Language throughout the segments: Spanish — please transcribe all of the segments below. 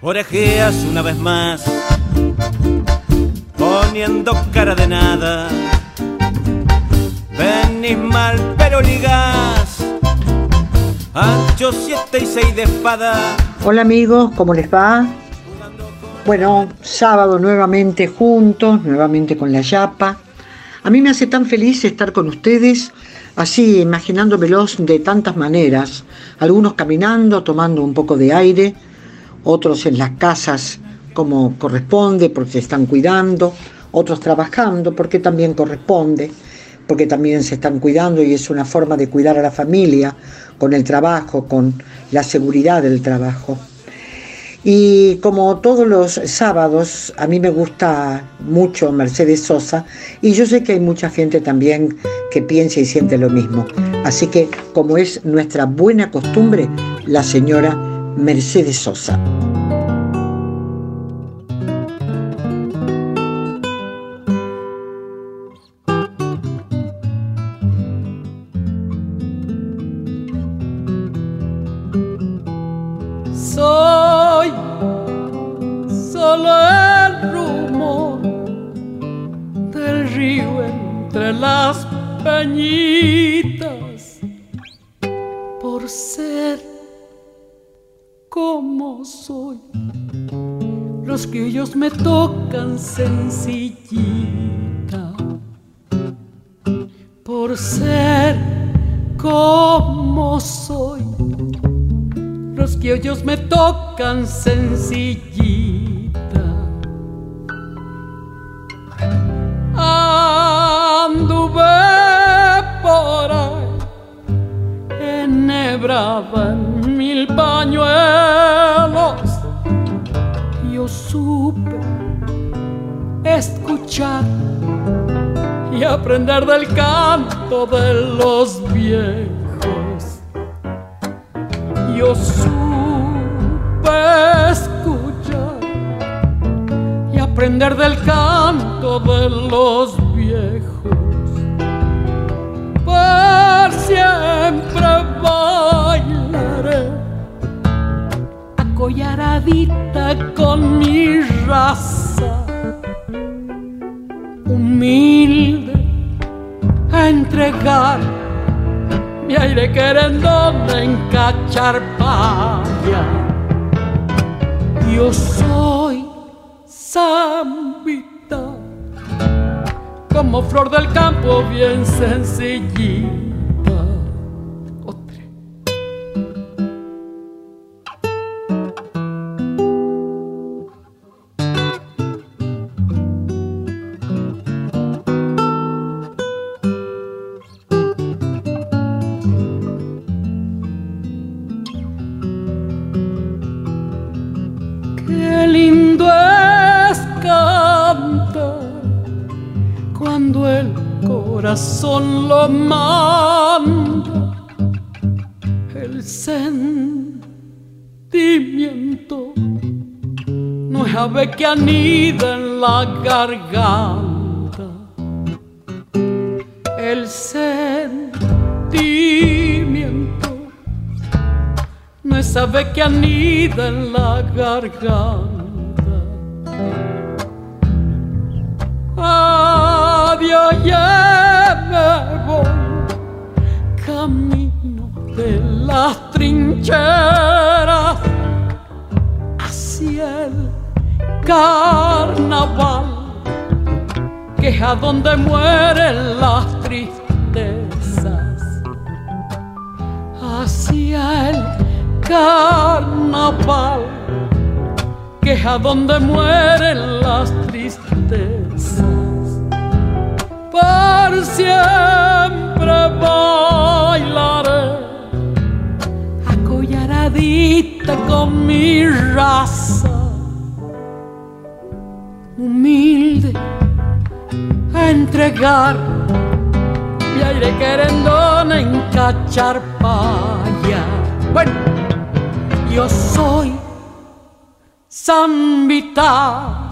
orejeas una vez más, poniendo cara de nada. Venís mal, pero ligás, ancho siete y seis de espada. Hola amigos, ¿cómo les va? Bueno, sábado nuevamente juntos, nuevamente con la Yapa. A mí me hace tan feliz estar con ustedes, así imaginándomelos de tantas maneras, algunos caminando, tomando un poco de aire, otros en las casas como corresponde, porque se están cuidando, otros trabajando, porque también corresponde, porque también se están cuidando y es una forma de cuidar a la familia con el trabajo, con la seguridad del trabajo. Y como todos los sábados, a mí me gusta mucho Mercedes Sosa y yo sé que hay mucha gente también que piensa y siente lo mismo. Así que, como es nuestra buena costumbre, la señora Mercedes Sosa. Sencillita por ser como soy. Los que ellos me tocan sencillita. Anduve por ahí enhebrada en mil pañuelos. Yo supe escuchar y aprender del canto de los viejos. Yo supe escuchar y aprender del canto de los viejos. Por siempre bailaré acollaradita con mi raza, humilde a entregar mi aire querendón en cacharpaya. Yo soy zambita, como flor del campo bien sencillita. Corazón lo manda. El sentimiento no es ave que anida en la garganta. El sentimiento no es ave que anida en la garganta. Adiós, ya me voy, camino de las trincheras hacia el carnaval, que es a donde mueren las tristezas hacia el carnaval, que es a donde mueren las tristezas. Por siempre bailaré. Acollaradita con mi raza, humilde a entregar. Mi aire querendón en cacharpaya. Bueno, yo soy zambita,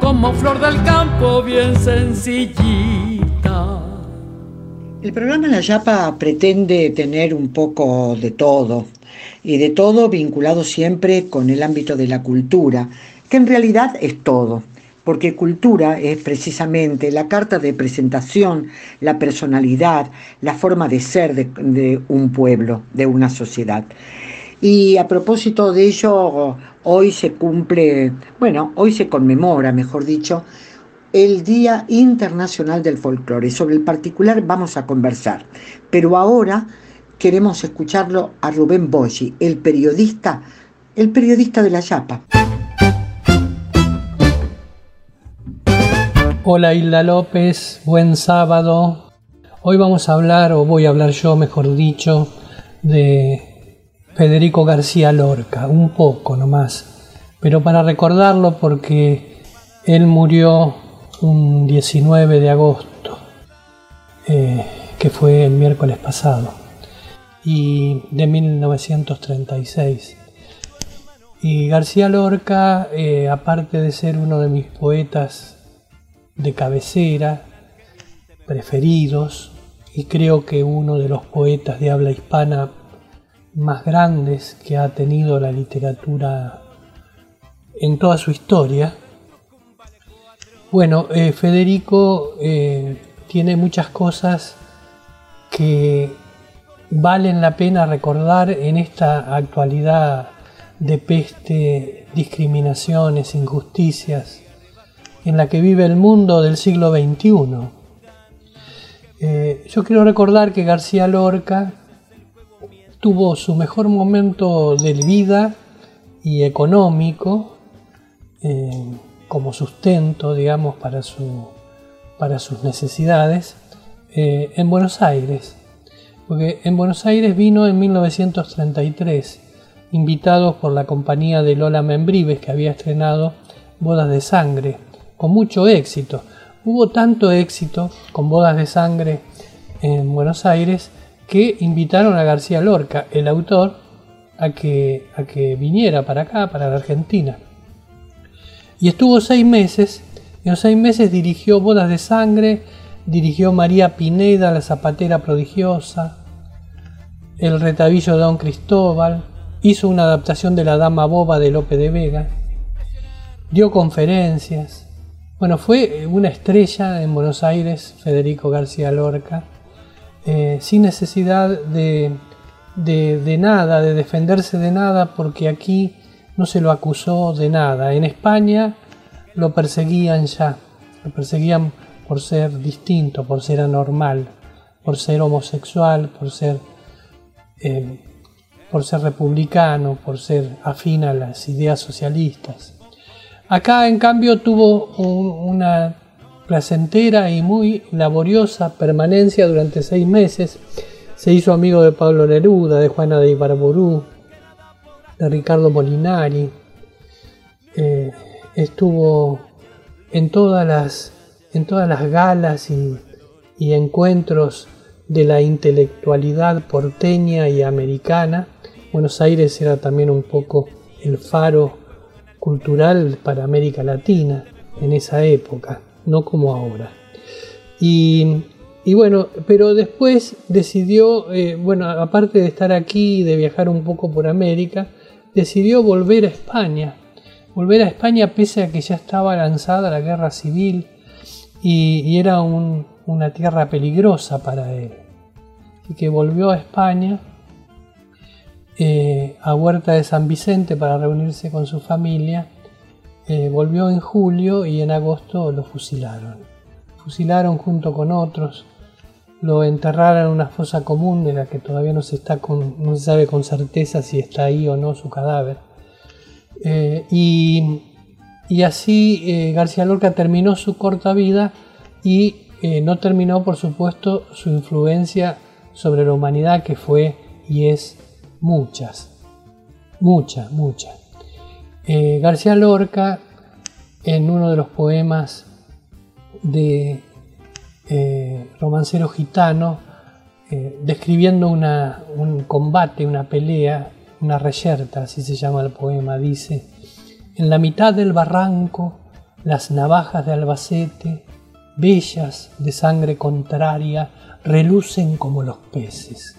como flor del campo bien sencillita. El programa La Yapa pretende tener un poco de todo, y de todo vinculado siempre con el ámbito de la cultura, que en realidad es todo, porque cultura es precisamente la carta de presentación, la personalidad, la forma de ser de, de un pueblo, de una sociedad. Y a propósito de ello, hoy se cumple, bueno, hoy se conmemora, mejor dicho, el Día Internacional del Folclore. Sobre el particular vamos a conversar, pero ahora queremos escucharlo a Rubén Boggi, el periodista, el periodista de la Yapa. Hola Hilda López, buen sábado. Hoy vamos a hablar, o voy a hablar yo, mejor dicho, de Federico García Lorca, un poco nomás, pero para recordarlo porque él murió un 19 de agosto, eh, que fue el miércoles pasado, y de 1936. Y García Lorca, eh, aparte de ser uno de mis poetas de cabecera, preferidos, y creo que uno de los poetas de habla hispana más grandes que ha tenido la literatura en toda su historia, bueno, eh, Federico eh, tiene muchas cosas que valen la pena recordar en esta actualidad de peste, discriminaciones, injusticias, en la que vive el mundo del siglo XXI. Eh, yo quiero recordar que García Lorca tuvo su mejor momento de vida y económico como sustento, digamos, para, para sus necesidades eh, en Buenos Aires. Porque en Buenos Aires vino en 1933, invitados por la compañía de Lola Membrives, que había estrenado Bodas de Sangre, con mucho éxito. Hubo tanto éxito con Bodas de Sangre en Buenos Aires que invitaron a García Lorca, el autor, a que, a que viniera para acá, para la Argentina. Y estuvo seis meses. En los seis meses dirigió Bodas de Sangre, dirigió María Pineda, la zapatera prodigiosa, El retabillo de Don Cristóbal, hizo una adaptación de La Dama Boba de Lope de Vega, dio conferencias. Bueno, fue una estrella en Buenos Aires, Federico García Lorca, eh, sin necesidad de, de nada, de defenderse de nada, porque aquí no se lo acusó de nada. En España lo perseguían ya, lo perseguían por ser distinto, por ser anormal, por ser homosexual, por ser, eh, por ser republicano, por ser afín a las ideas socialistas. Acá, en cambio, tuvo una placentera y muy laboriosa permanencia durante seis meses. Se hizo amigo de Pablo Neruda, de Juana de Ibarború, de Ricardo Molinari. Eh, estuvo en todas las, en todas las galas y, encuentros de la intelectualidad porteña y americana. Buenos Aires era también un poco el faro cultural para América Latina en esa época, no como ahora. Y, bueno, pero después decidió, eh, bueno, aparte de estar aquí y de viajar un poco por América, decidió volver a España. Volver a España pese a que ya estaba lanzada la guerra civil y, era una tierra peligrosa para él. Y que volvió a España, eh, a Huerta de San Vicente para reunirse con su familia. Eh, volvió en julio y en agosto lo fusilaron. Fusilaron junto con otros lo enterraron en una fosa común de la que todavía no se, está no se sabe con certeza si está ahí o no su cadáver. Eh, y, así eh, García Lorca terminó su corta vida y no terminó, por supuesto, su influencia sobre la humanidad que fue y es muchas, muchas, muchas. García Lorca, en uno de los poemas de eh, romancero gitano, eh, describiendo un combate, una pelea, una reyerta, así se llama el poema, dice, en la mitad del barranco, las navajas de Albacete, bellas de sangre contraria, relucen como los peces.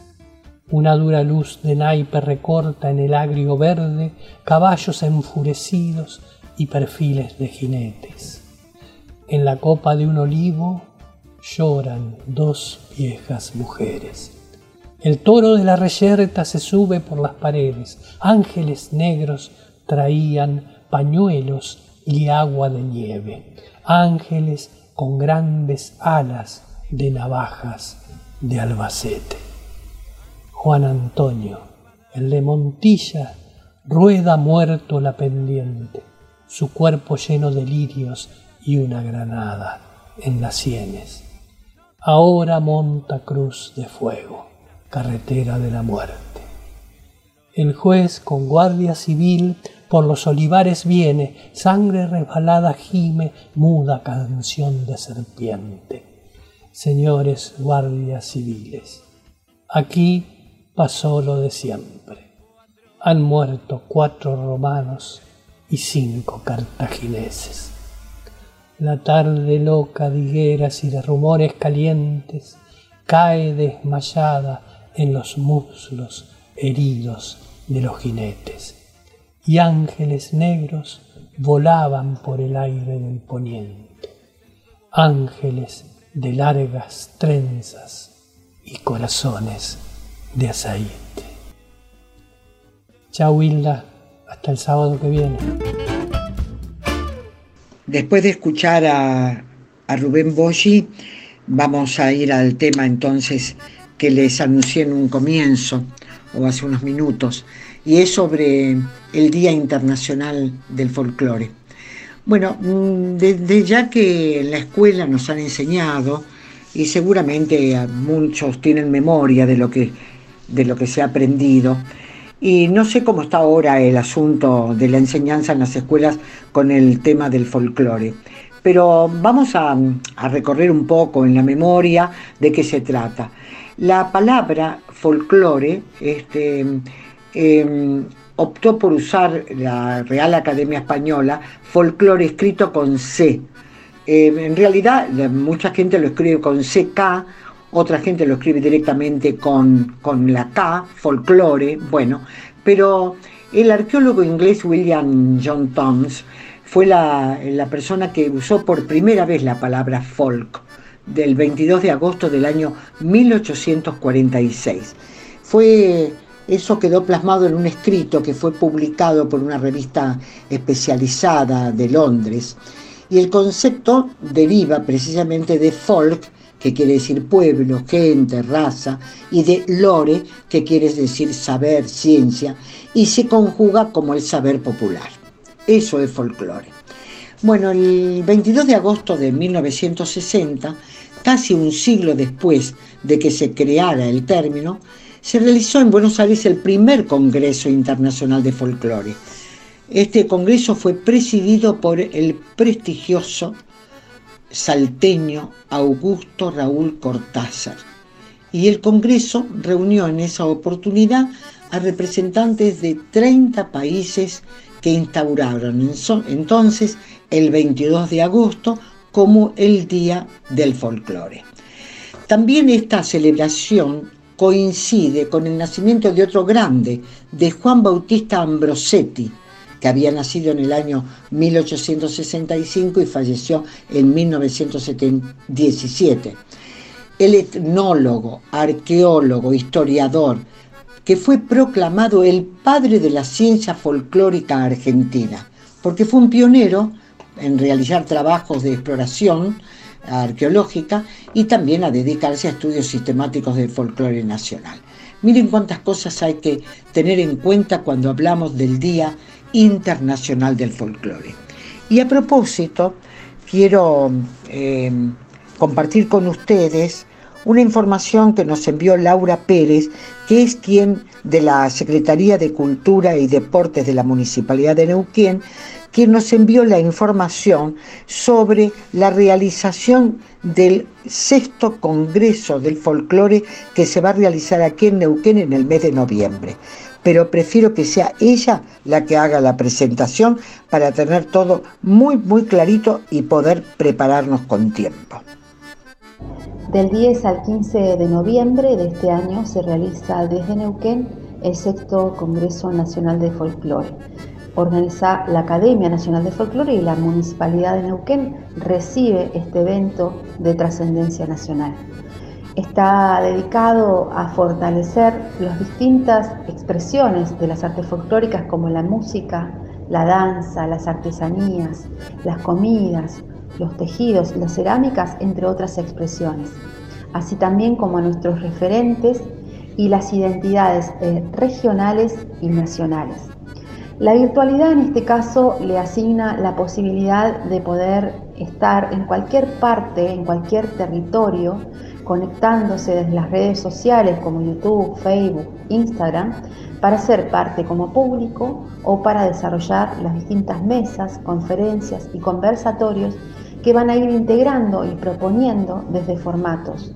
Una dura luz de naipe recorta en el agrio verde caballos enfurecidos y perfiles de jinetes. En la copa de un olivo lloran dos viejas mujeres. El toro de la reyerta se sube por las paredes. Ángeles negros traían pañuelos y agua de nieve. Ángeles con grandes alas de navajas de Albacete. Juan Antonio, el de Montilla, rueda muerto la pendiente, su cuerpo lleno de lirios y una granada en las sienes. Ahora monta cruz de fuego carretera de la muerte. El juez con guardia civil por los olivares viene, sangre resbalada gime, muda canción de serpiente. Señores guardias civiles, aquí pasó lo de siempre. Han muerto cuatro romanos y cinco cartagineses. La tarde loca de higueras y de rumores calientes cae desmayada en los muslos heridos de los jinetes, y ángeles negros volaban por el aire del poniente, ángeles de largas trenzas y corazones de aceite. Chao Hilda, hasta el sábado que viene. Después de escuchar a, a Rubén Boschi, vamos a ir al tema entonces que les anuncié en un comienzo o hace unos minutos, y es sobre el Día Internacional del Folclore. Bueno, desde mm, ya que en la escuela nos han enseñado, y seguramente muchos tienen memoria de lo que, de lo que se ha aprendido, y no sé cómo está ahora el asunto de la enseñanza en las escuelas con el tema del folclore, pero vamos a, a recorrer un poco en la memoria de qué se trata. La palabra folclore este, em, optó por usar la Real Academia Española folclore escrito con C. Em, en realidad mucha gente lo escribe con CK, otra gente lo escribe directamente con, con la K, folclore, bueno, pero el arqueólogo inglés William John Toms fue la, la persona que usó por primera vez la palabra folk del 22 de agosto del año 1846. Fue, eso quedó plasmado en un escrito que fue publicado por una revista especializada de Londres y el concepto deriva precisamente de folk, que quiere decir pueblo, gente, raza, y de lore, que quiere decir saber, ciencia, y se conjuga como el saber popular. Eso es folclore. Bueno, el 22 de agosto de 1960 casi un siglo después de que se creara el término, se realizó en Buenos Aires el primer Congreso Internacional de Folclore. Este congreso fue presidido por el prestigioso salteño Augusto Raúl Cortázar. Y el Congreso reunió en esa oportunidad a representantes de 30 países que instauraron entonces el 22 de agosto como el Día del Folclore. También esta celebración coincide con el nacimiento de otro grande, de Juan Bautista Ambrosetti, que había nacido en el año 1865 y falleció en 1917. El etnólogo, arqueólogo, historiador, que fue proclamado el padre de la ciencia folclórica argentina, porque fue un pionero en realizar trabajos de exploración arqueológica y también a dedicarse a estudios sistemáticos del folclore nacional. Miren cuántas cosas hay que tener en cuenta cuando hablamos del Día Internacional del Folclore. Y a propósito, quiero eh, compartir con ustedes una información que nos envió Laura Pérez, que es quien de la Secretaría de Cultura y Deportes de la Municipalidad de Neuquén, quien nos envió la información sobre la realización del sexto Congreso del Folclore que se va a realizar aquí en Neuquén en el mes de noviembre. Pero prefiero que sea ella la que haga la presentación para tener todo muy, muy clarito y poder prepararnos con tiempo. Del 10 al 15 de noviembre de este año se realiza desde Neuquén el sexto Congreso Nacional de Folclore. Organiza la Academia Nacional de Folclore y la Municipalidad de Neuquén recibe este evento de trascendencia nacional. Está dedicado a fortalecer las distintas expresiones de las artes folclóricas como la música, la danza, las artesanías, las comidas, los tejidos, las cerámicas, entre otras expresiones, así también como a nuestros referentes y las identidades eh, regionales y nacionales. La virtualidad en este caso le asigna la posibilidad de poder estar en cualquier parte, en cualquier territorio, conectándose desde las redes sociales como YouTube, Facebook, Instagram, para ser parte como público o para desarrollar las distintas mesas, conferencias y conversatorios que van a ir integrando y proponiendo desde formatos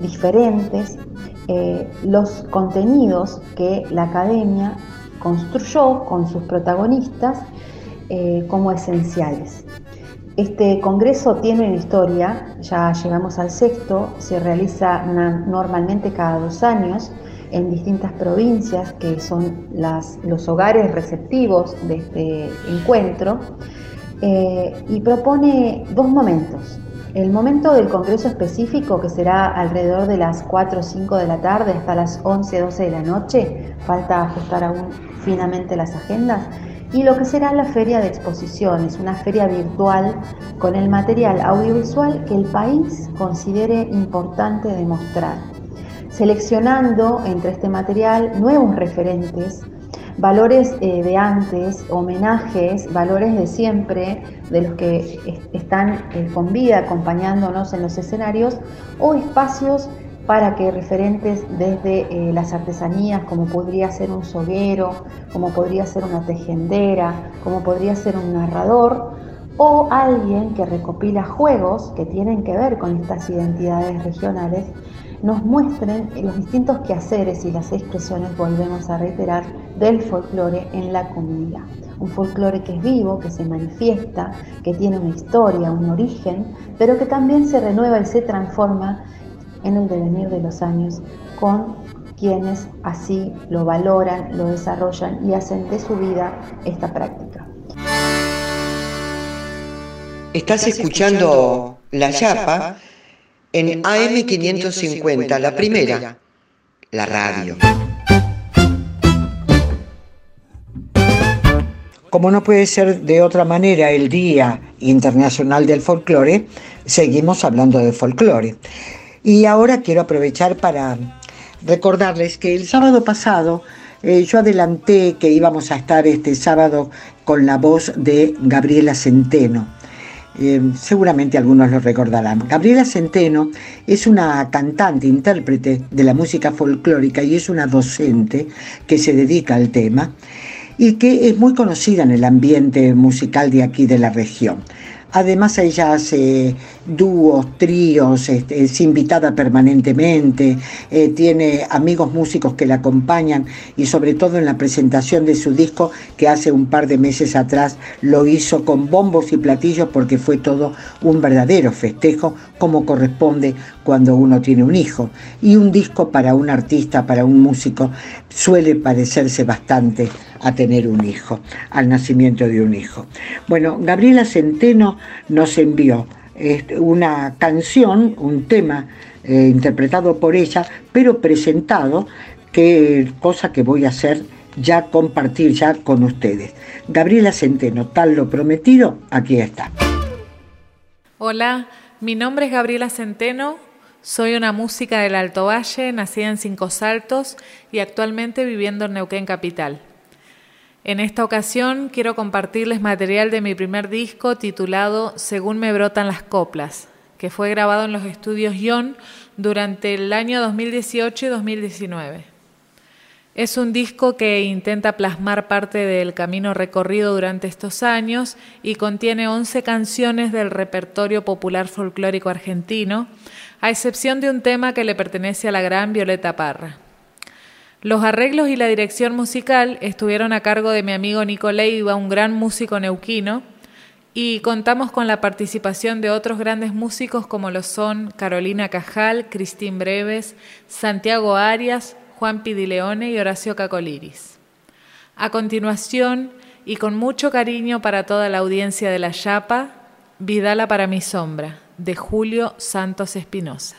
diferentes eh, los contenidos que la academia construyó con sus protagonistas eh, como esenciales. Este congreso tiene una historia, ya llegamos al sexto, se realiza normalmente cada dos años en distintas provincias que son los hogares receptivos de este encuentro eh, y propone dos momentos. El momento del congreso específico, que será alrededor de las 4 o 5 de la tarde hasta las 11, 12 de la noche, falta ajustar aún finamente las agendas, y lo que será la feria de exposiciones, una feria virtual con el material audiovisual que el país considere importante demostrar, seleccionando entre este material nuevos referentes valores eh, de antes, homenajes, valores de siempre, de los que están eh, con vida acompañándonos en los escenarios, o espacios para que referentes desde eh, las artesanías, como podría ser un soguero, como podría ser una tejedera, como podría ser un narrador, o alguien que recopila juegos que tienen que ver con estas identidades regionales, nos muestren los distintos quehaceres y las expresiones, volvemos a reiterar, del folclore en la comunidad. Un folclore que es vivo, que se manifiesta, que tiene una historia, un origen, pero que también se renueva y se transforma en el devenir de los años con quienes así lo valoran, lo desarrollan y hacen de su vida esta práctica. Estás escuchando La Yapa en AM550, la primera, la radio. Como no puede ser de otra manera el Día Internacional del Folclore, seguimos hablando de folclore. Y ahora quiero aprovechar para recordarles que el sábado pasado eh, yo adelanté que íbamos a estar este sábado con la voz de Gabriela Centeno. Eh, seguramente algunos lo recordarán. Gabriela Centeno es una cantante, intérprete de la música folclórica y es una docente que se dedica al tema y que es muy conocida en el ambiente musical de aquí de la región. Además ella hace dúos, tríos, este, es invitada permanentemente, eh, tiene amigos músicos que la acompañan y sobre todo en la presentación de su disco que hace un par de meses atrás lo hizo con bombos y platillos porque fue todo un verdadero festejo como corresponde cuando uno tiene un hijo. Y un disco para un artista, para un músico, suele parecerse bastante a tener un hijo, al nacimiento de un hijo. Bueno, Gabriela Centeno nos envió este, una canción, un tema eh, interpretado por ella, pero presentado, que cosa que voy a hacer ya compartir ya con ustedes. Gabriela Centeno, tal lo prometido, aquí está. Hola, mi nombre es Gabriela Centeno, soy una música del Alto Valle, nacida en Cinco Saltos y actualmente viviendo en Neuquén Capital. En esta ocasión quiero compartirles material de mi primer disco titulado Según me brotan las coplas, que fue grabado en los estudios Ion durante el año 2018 y 2019. Es un disco que intenta plasmar parte del camino recorrido durante estos años y contiene 11 canciones del repertorio popular folclórico argentino, a excepción de un tema que le pertenece a la gran Violeta Parra. Los arreglos y la dirección musical estuvieron a cargo de mi amigo Nico Leiva, un gran músico neuquino, y contamos con la participación de otros grandes músicos como lo son Carolina Cajal, Cristín Breves, Santiago Arias, Juan Pidileone y Horacio Cacoliris. A continuación, y con mucho cariño para toda la audiencia de La Yapa, Vidala para mi sombra, de Julio Santos Espinosa.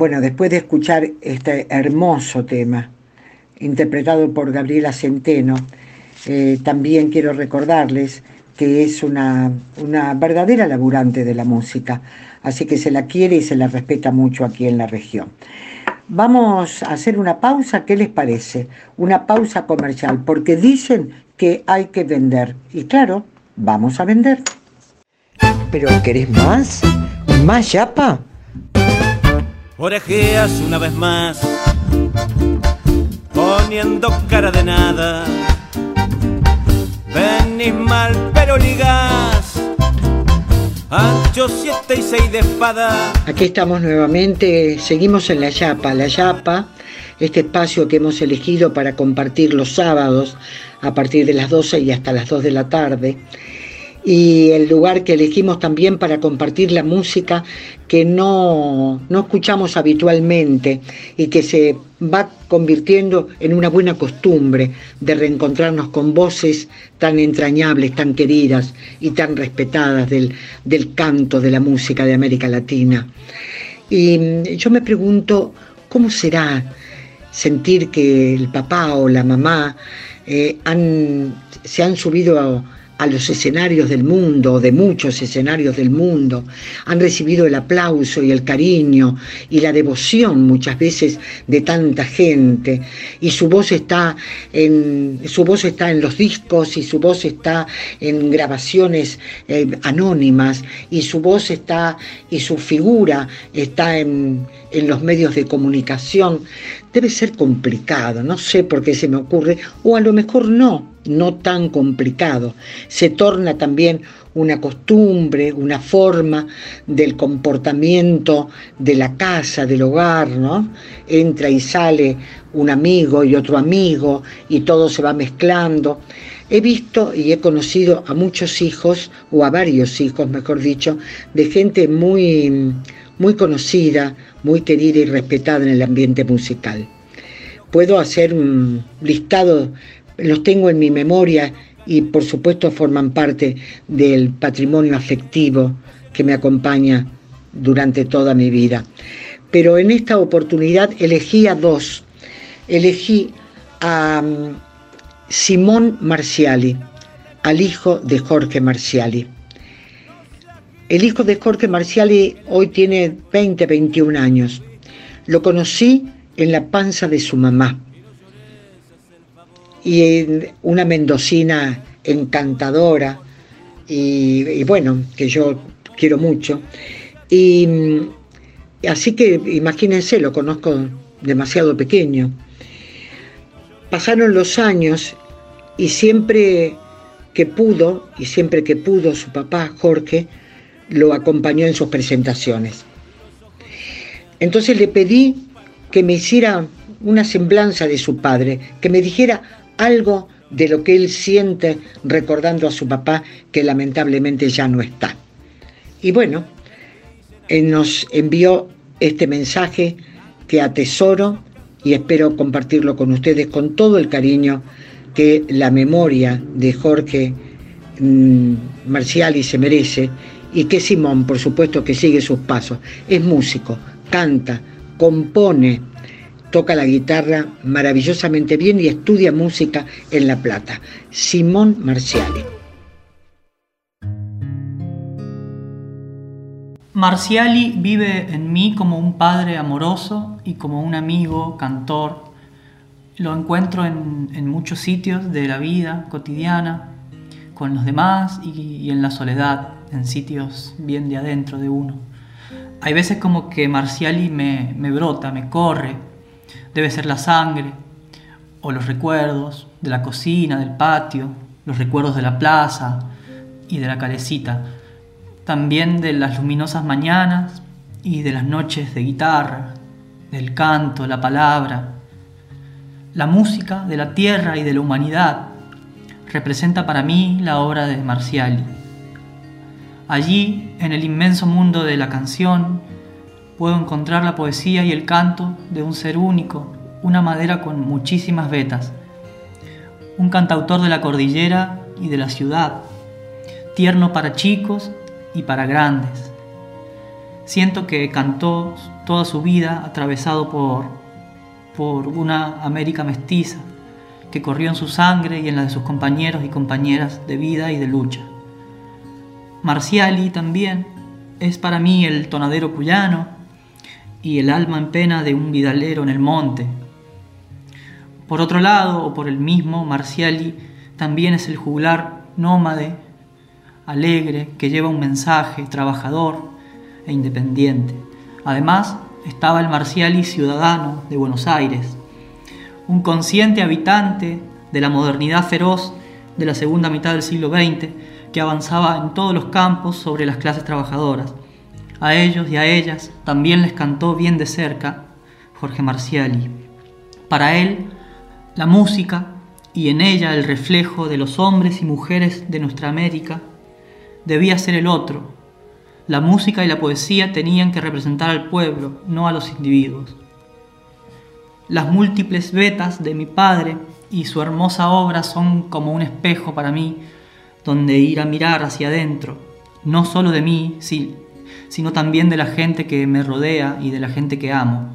Bueno, después de escuchar este hermoso tema, interpretado por Gabriela Centeno, eh, también quiero recordarles que es una, una verdadera laburante de la música, así que se la quiere y se la respeta mucho aquí en la región. Vamos a hacer una pausa, ¿qué les parece? Una pausa comercial, porque dicen que hay que vender. Y claro, vamos a vender. ¿Pero querés más? ¿Más yapa? Orejeas una vez más, poniendo cara de nada. Venís mal, pero ligás. Ancho 7 y 6 de espada. Aquí estamos nuevamente, seguimos en La Yapa. La Yapa, este espacio que hemos elegido para compartir los sábados a partir de las 12 y hasta las 2 de la tarde y el lugar que elegimos también para compartir la música que no, no, escuchamos habitualmente y que se va convirtiendo en una buena costumbre de reencontrarnos con voces tan entrañables, tan queridas y tan respetadas del, del canto de la música de América Latina. Y mm, yo me pregunto, ¿cómo será sentir que el papá o la mamá eh, han, se han subido a a los escenarios del mundo, de muchos escenarios del mundo, han recibido el aplauso y el cariño y la devoción muchas veces de tanta gente. Y su voz está en su voz está en los discos y su voz está en grabaciones eh, anónimas y su voz está y su figura está en, en los medios de comunicación. Debe ser complicado, no sé por qué se me ocurre, o a lo mejor no, no tan complicado. Se torna también una costumbre, una forma del comportamiento de la casa, del hogar, ¿no? Entra y sale un amigo y otro amigo y todo se va mezclando. He visto y he conocido a muchos hijos, o a varios hijos, mejor dicho, de gente muy, muy conocida, muy querida y respetada en el ambiente musical. Puedo hacer un listado, los tengo en mi memoria y por supuesto forman parte del patrimonio afectivo que me acompaña durante toda mi vida. Pero en esta oportunidad elegí a dos. Elegí a mm, Simón Marciali, al hijo de Jorge Marciali. El hijo de Jorge Marciali hoy tiene 20, 21 años. Lo conocí en la panza de su mamá. Y una mendocina encantadora y, bueno, que yo quiero mucho. Y así que imagínense, lo conozco demasiado pequeño. Pasaron los años y siempre que pudo, y siempre que pudo su papá, Jorge, lo acompañó en sus presentaciones. Entonces le pedí que me hiciera una semblanza de su padre, que me dijera algo de lo que él siente recordando a su papá que lamentablemente ya no está. Y bueno, él nos envió este mensaje que atesoro y espero compartirlo con ustedes con todo el cariño que la memoria de Jorge mm, Marciali se merece y que Simón, por supuesto, que sigue sus pasos. Es músico, canta, compone, toca la guitarra maravillosamente bien y estudia música en La Plata. Simón Marciali. Marciali vive en mí como un padre amoroso y como un amigo, cantor. Lo encuentro en, muchos sitios de la vida cotidiana, con los demás y en la soledad en sitios bien de adentro de uno. Hay veces como que Marciali me, me brota, me corre, debe ser la sangre, o los recuerdos de la cocina, del patio, los recuerdos de la plaza y de la calecita, también de las luminosas mañanas y de las noches de guitarra, del canto, la palabra, la música de la tierra y de la humanidad representa para mí la obra de Marciali. Allí, en el inmenso mundo de la canción, puedo encontrar la poesía y el canto de un ser único, una madera con muchísimas vetas, un cantautor de la cordillera y de la ciudad, tierno para chicos y para grandes. Siento que cantó toda su vida atravesado por, por una América mestiza que corrió en su sangre y en la de sus compañeros y compañeras de vida y de lucha. Marciali también es para mí el tonadero cuyano y el alma en pena de un vidalero en el monte. Por otro lado, o por el mismo, Marciali también es el juglar nómade, alegre, que lleva un mensaje trabajador e independiente. Además, estaba el Marciali ciudadano de Buenos Aires, un consciente habitante de la modernidad feroz de la segunda mitad del siglo XX que avanzaba en todos los campos sobre las clases trabajadoras. A ellos y a ellas también les cantó bien de cerca Jorge Marciali. Para él, la música y en ella el reflejo de los hombres y mujeres de nuestra América debía ser el otro. La música y la poesía tenían que representar al pueblo, no a los individuos. Las múltiples vetas de mi padre y su hermosa obra son como un espejo para mí donde ir a mirar hacia adentro, no solo de mí, sí, sino también de la gente que me rodea y de la gente que amo.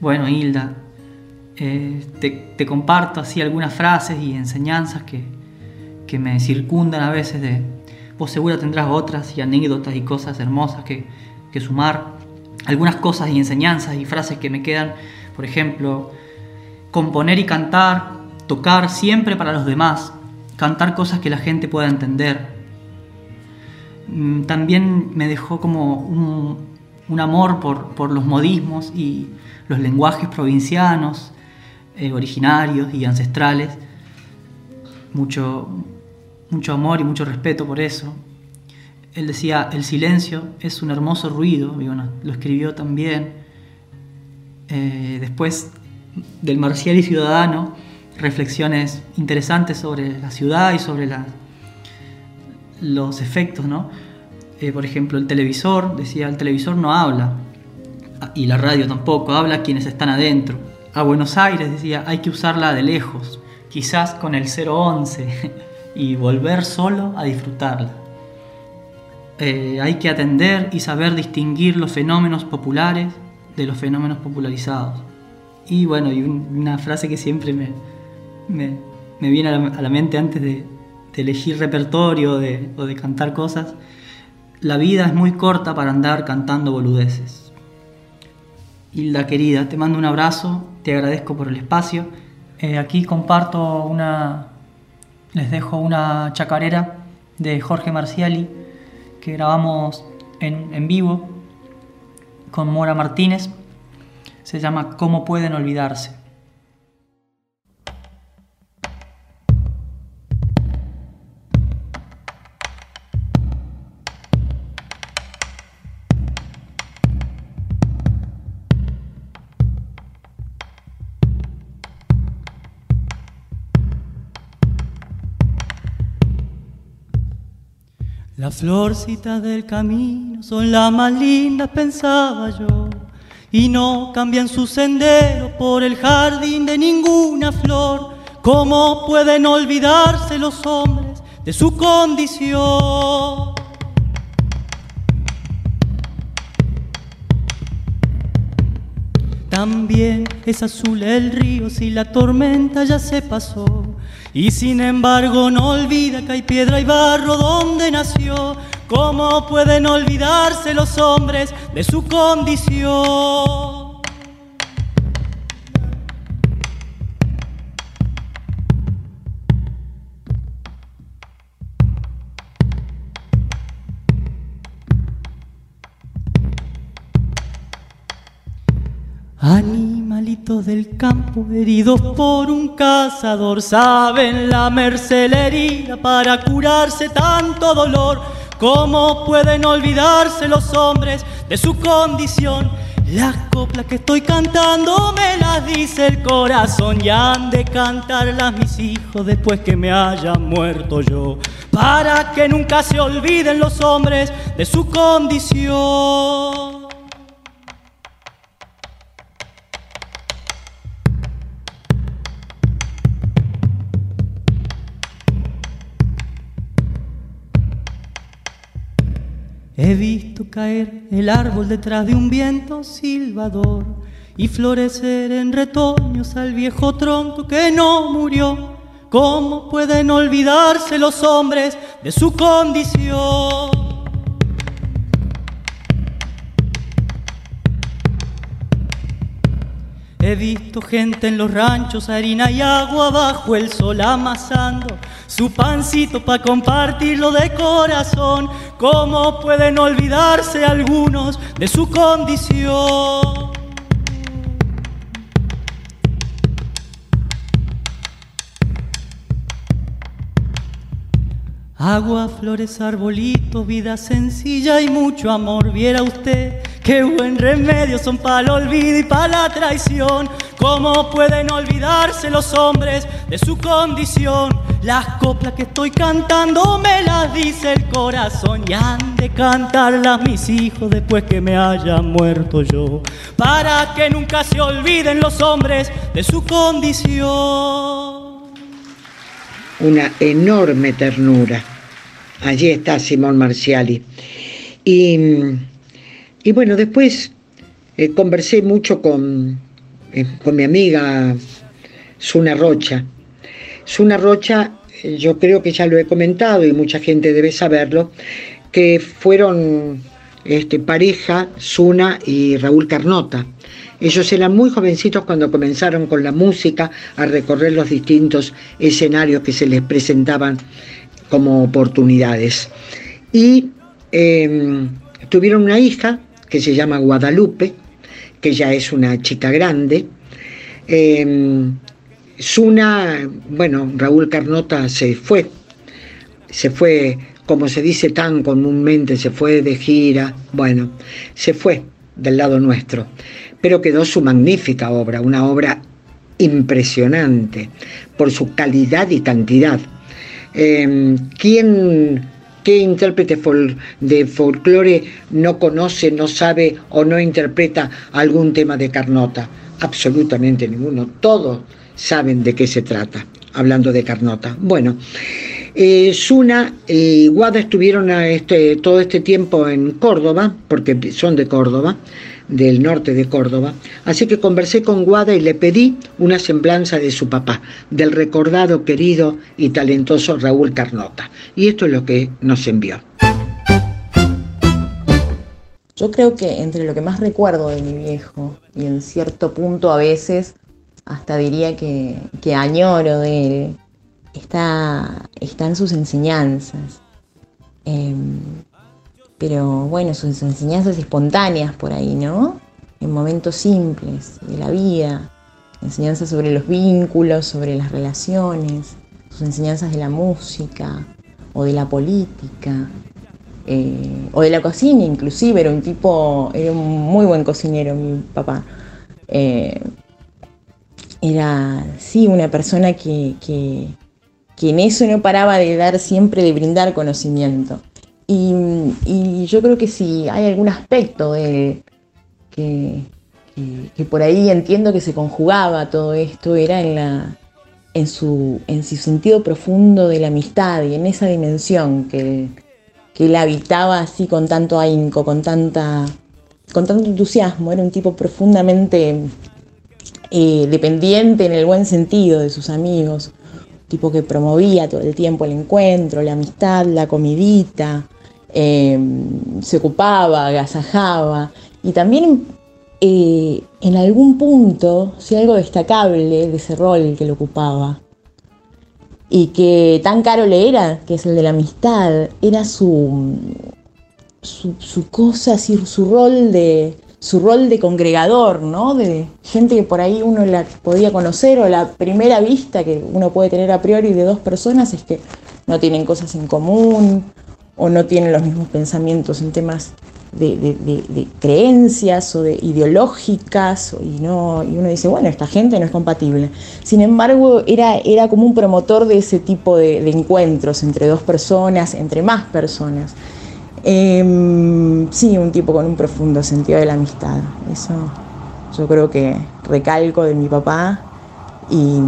Bueno, Hilda, eh, te, comparto así algunas frases y enseñanzas que, que, me circundan a veces de... Vos seguro tendrás otras y anécdotas y cosas hermosas que, que sumar. Algunas cosas y enseñanzas y frases que me quedan, por ejemplo, componer y cantar, tocar siempre para los demás, cantar cosas que la gente pueda entender. Mm, también me dejó como un, amor por, los modismos y los lenguajes provincianos, eh, originarios y ancestrales. Mucho, mucho amor y mucho respeto por eso. Él decía, el silencio es un hermoso ruido, lo escribió también. Eh, después del Marcial y Ciudadano, reflexiones interesantes sobre la ciudad y sobre los efectos, ¿no? Eh, por ejemplo, el televisor, decía, el televisor no habla, y la radio tampoco, habla quienes están adentro. A Buenos Aires, decía, hay que usarla de lejos, quizás con el 011, y volver solo a disfrutarla. Eh, hay que atender y saber distinguir los fenómenos populares de los fenómenos popularizados. Y bueno, y una frase que siempre me, me, viene a la, mente antes de, elegir repertorio o de cantar cosas. La vida es muy corta para andar cantando boludeces. Hilda querida, te mando un abrazo, te agradezco por el espacio. Eh, aquí comparto una, les dejo una chacarera de Jorge Marciali que grabamos en, en vivo con Mora Martínez. Se llama ¿Cómo pueden olvidarse? Las florcitas del camino son las más lindas, pensaba yo, y no cambian su sendero por el jardín de ninguna flor. ¿Cómo pueden olvidarse los hombres de su condición? También es azul el río si la tormenta ya se pasó. Y sin embargo no olvida que hay piedra y barro donde nació. ¿Cómo pueden olvidarse los hombres de su condición? Del campo heridos por un cazador saben la mercelería para curarse tanto dolor. ¿Cómo pueden olvidarse los hombres de su condición? Las coplas que estoy cantando me las dice el corazón y han de cantarlas mis hijos después que me haya muerto yo. Para que nunca se olviden los hombres de su condición. Caer el árbol detrás de un viento silbador y florecer en retoños al viejo tronco que no murió. ¿Cómo pueden olvidarse los hombres de su condición? He visto gente en los ranchos, harina y agua bajo el sol amasando su pancito para compartirlo de corazón. ¿Cómo pueden olvidarse algunos de su condición? Agua, flores, arbolitos, vida sencilla y mucho amor. Viera usted qué buen remedio son para el olvido y para la traición. ¿Cómo pueden olvidarse los hombres de su condición? Las coplas que estoy cantando me las dice el corazón y han de cantarlas mis hijos después que me haya muerto yo. Para que nunca se olviden los hombres de su condición una enorme ternura. Allí está Simón Marciali. Y, bueno, después eh, conversé mucho con, eh, con mi amiga Suna Rocha. Suna Rocha, eh, yo creo que ya lo he comentado y mucha gente debe saberlo, que fueron este, pareja Suna y Raúl Carnota. Ellos eran muy jovencitos cuando comenzaron con la música a recorrer los distintos escenarios que se les presentaban como oportunidades. Y em, tuvieron una hija que se llama Guadalupe, que ya es una chica grande. Eh, Suna, bueno, Raúl Carnota se fue, se fue, como se dice tan comúnmente, se fue de gira, bueno, se fue del lado nuestro pero quedó su magnífica obra, una obra impresionante por su calidad y cantidad. Em, ¿Quién, qué intérprete de folclore no conoce, no sabe o no interpreta algún tema de Carnota? Absolutamente ninguno. Todos saben de qué se trata, hablando de Carnota. Bueno, eh, Suna y Guada estuvieron este, todo este tiempo en Córdoba, porque son de Córdoba, del norte de Córdoba, así que conversé con Guada y le pedí una semblanza de su papá, del recordado, querido y talentoso Raúl Carnota. Y esto es lo que nos envió. Yo creo que entre lo que más recuerdo de mi viejo, y en cierto punto a veces hasta diría que, añoro de él, está, están sus enseñanzas. Em, pero bueno, sus enseñanzas espontáneas por ahí, ¿no? En momentos simples de la vida, enseñanzas sobre los vínculos, sobre las relaciones, sus enseñanzas de la música o de la política. Eh, o de la cocina inclusive, era un tipo, era un muy buen cocinero mi papá. Eh, era, sí, una persona que, que, que en eso no paraba de dar siempre, de brindar conocimiento. Y, yo creo que si hay algún aspecto de que, por ahí entiendo que se conjugaba todo esto, era en, la, en, su, en su sentido profundo de la amistad y en esa dimensión que, que él habitaba así con tanto ahínco, con, tanta, con tanto entusiasmo. Era un tipo profundamente eh, dependiente en el buen sentido de sus amigos, tipo que promovía todo el tiempo el encuentro, la amistad, la comidita, Em, se ocupaba, agasajaba y también eh, en algún punto, si algo destacable de ese rol que lo ocupaba y que tan caro le era, que es el de la amistad, era su, su, cosa, su rol de su rol de congregador, ¿no? De gente que por ahí uno la podía conocer o la primera vista que uno puede tener a priori de dos personas es que no tienen cosas en común o no tienen los mismos pensamientos en temas de, creencias o de ideológicas y, no, y uno dice, bueno, esta gente no es compatible. Sin embargo, era, era como un promotor de ese tipo de, encuentros entre dos personas, entre más personas. Em, sí, un tipo con un profundo sentido de la amistad. Eso yo creo que recalco de mi papá y,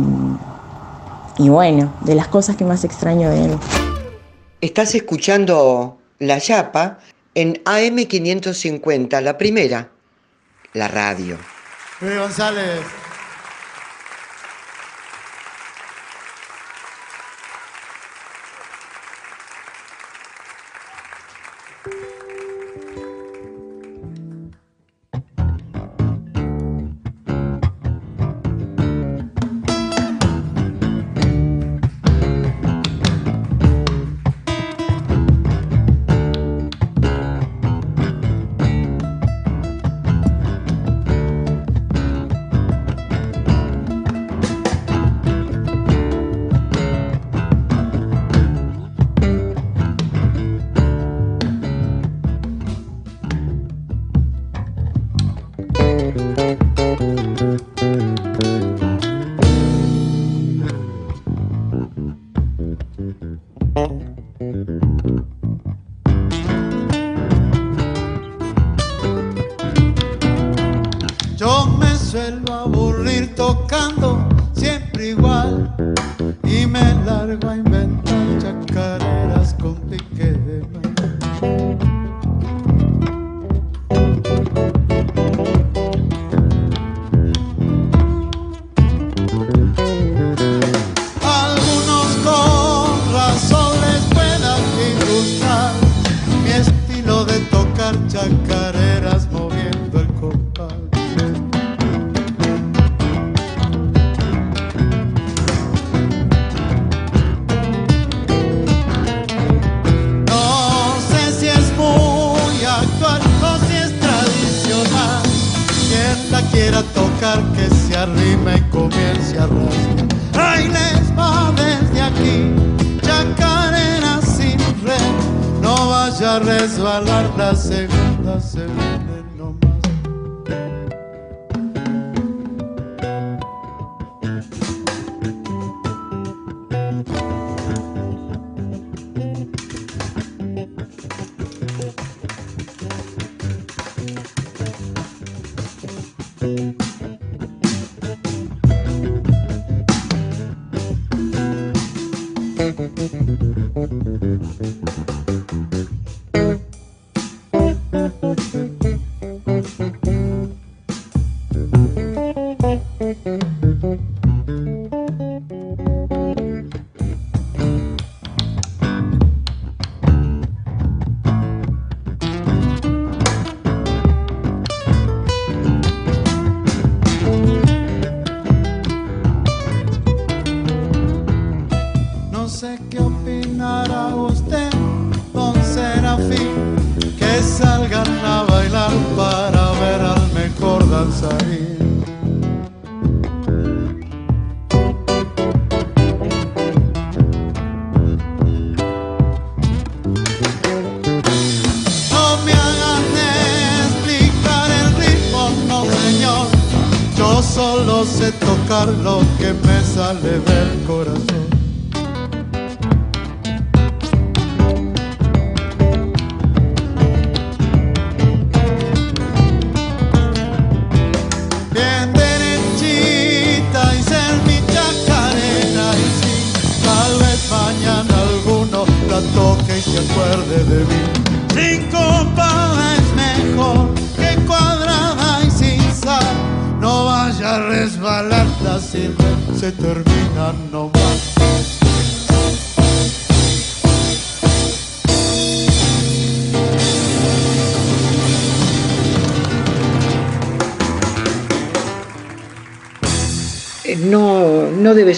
y bueno, de las cosas que más extraño de él. Estás escuchando La Yapa en AM550, la primera, la radio. Luis González.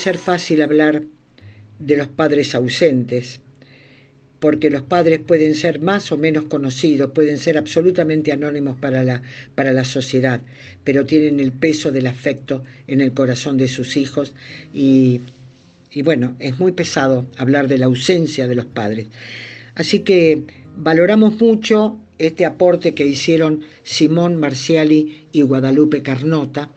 Ser fácil hablar de los padres ausentes, porque los padres pueden ser más o menos conocidos, pueden ser absolutamente anónimos para la, para la sociedad, pero tienen el peso del afecto en el corazón de sus hijos y, y bueno, es muy pesado hablar de la ausencia de los padres. Así que valoramos mucho este aporte que hicieron Simón Marciali y Guadalupe Carnota,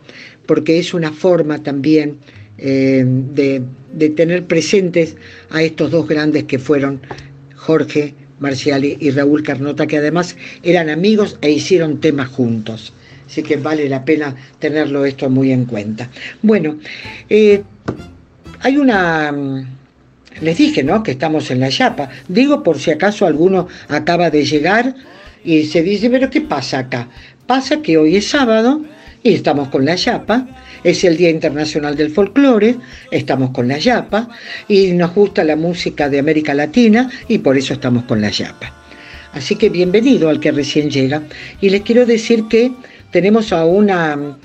porque es una forma también eh, de, de tener presentes a estos dos grandes que fueron Jorge Marciali y Raúl Carnota, que además eran amigos e hicieron temas juntos. Así que vale la pena tenerlo esto muy en cuenta. Bueno, eh, hay una... mm, Les dije, ¿no? Que estamos en la Yapa. Digo por si acaso alguno acaba de llegar. Y se dice, pero ¿qué pasa acá? Pasa que hoy es sábado y estamos con la Yapa, es el Día Internacional del Folclore, estamos con la Yapa y nos gusta la música de América Latina y por eso estamos con la Yapa. Así que bienvenido al que recién llega y les quiero decir que tenemos a una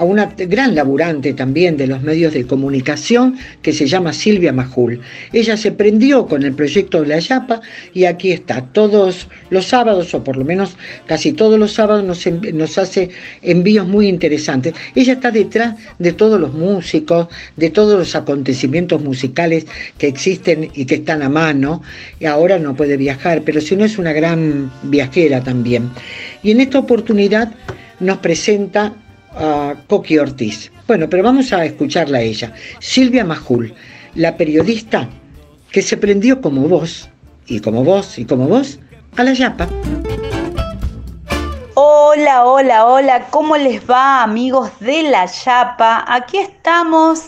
a una gran laburante también de los medios de comunicación que se llama Silvia Majul. Ella se prendió con el proyecto de la Yapa y aquí está. Todos los sábados, o por lo menos casi todos los sábados, nos, hace envíos muy interesantes. Ella está detrás de todos los músicos, de todos los acontecimientos musicales que existen y que están a mano. Y ahora no puede viajar, pero si no es una gran viajera también. Y en esta oportunidad nos presenta a Coqui Ortiz. Bueno, pero vamos a escucharla a ella. Silvia Majul, la periodista que se prendió como vos, y como vos, y como vos, a la yapa. Hola, hola, hola, ¿cómo les va amigos de la yapa? Aquí estamos,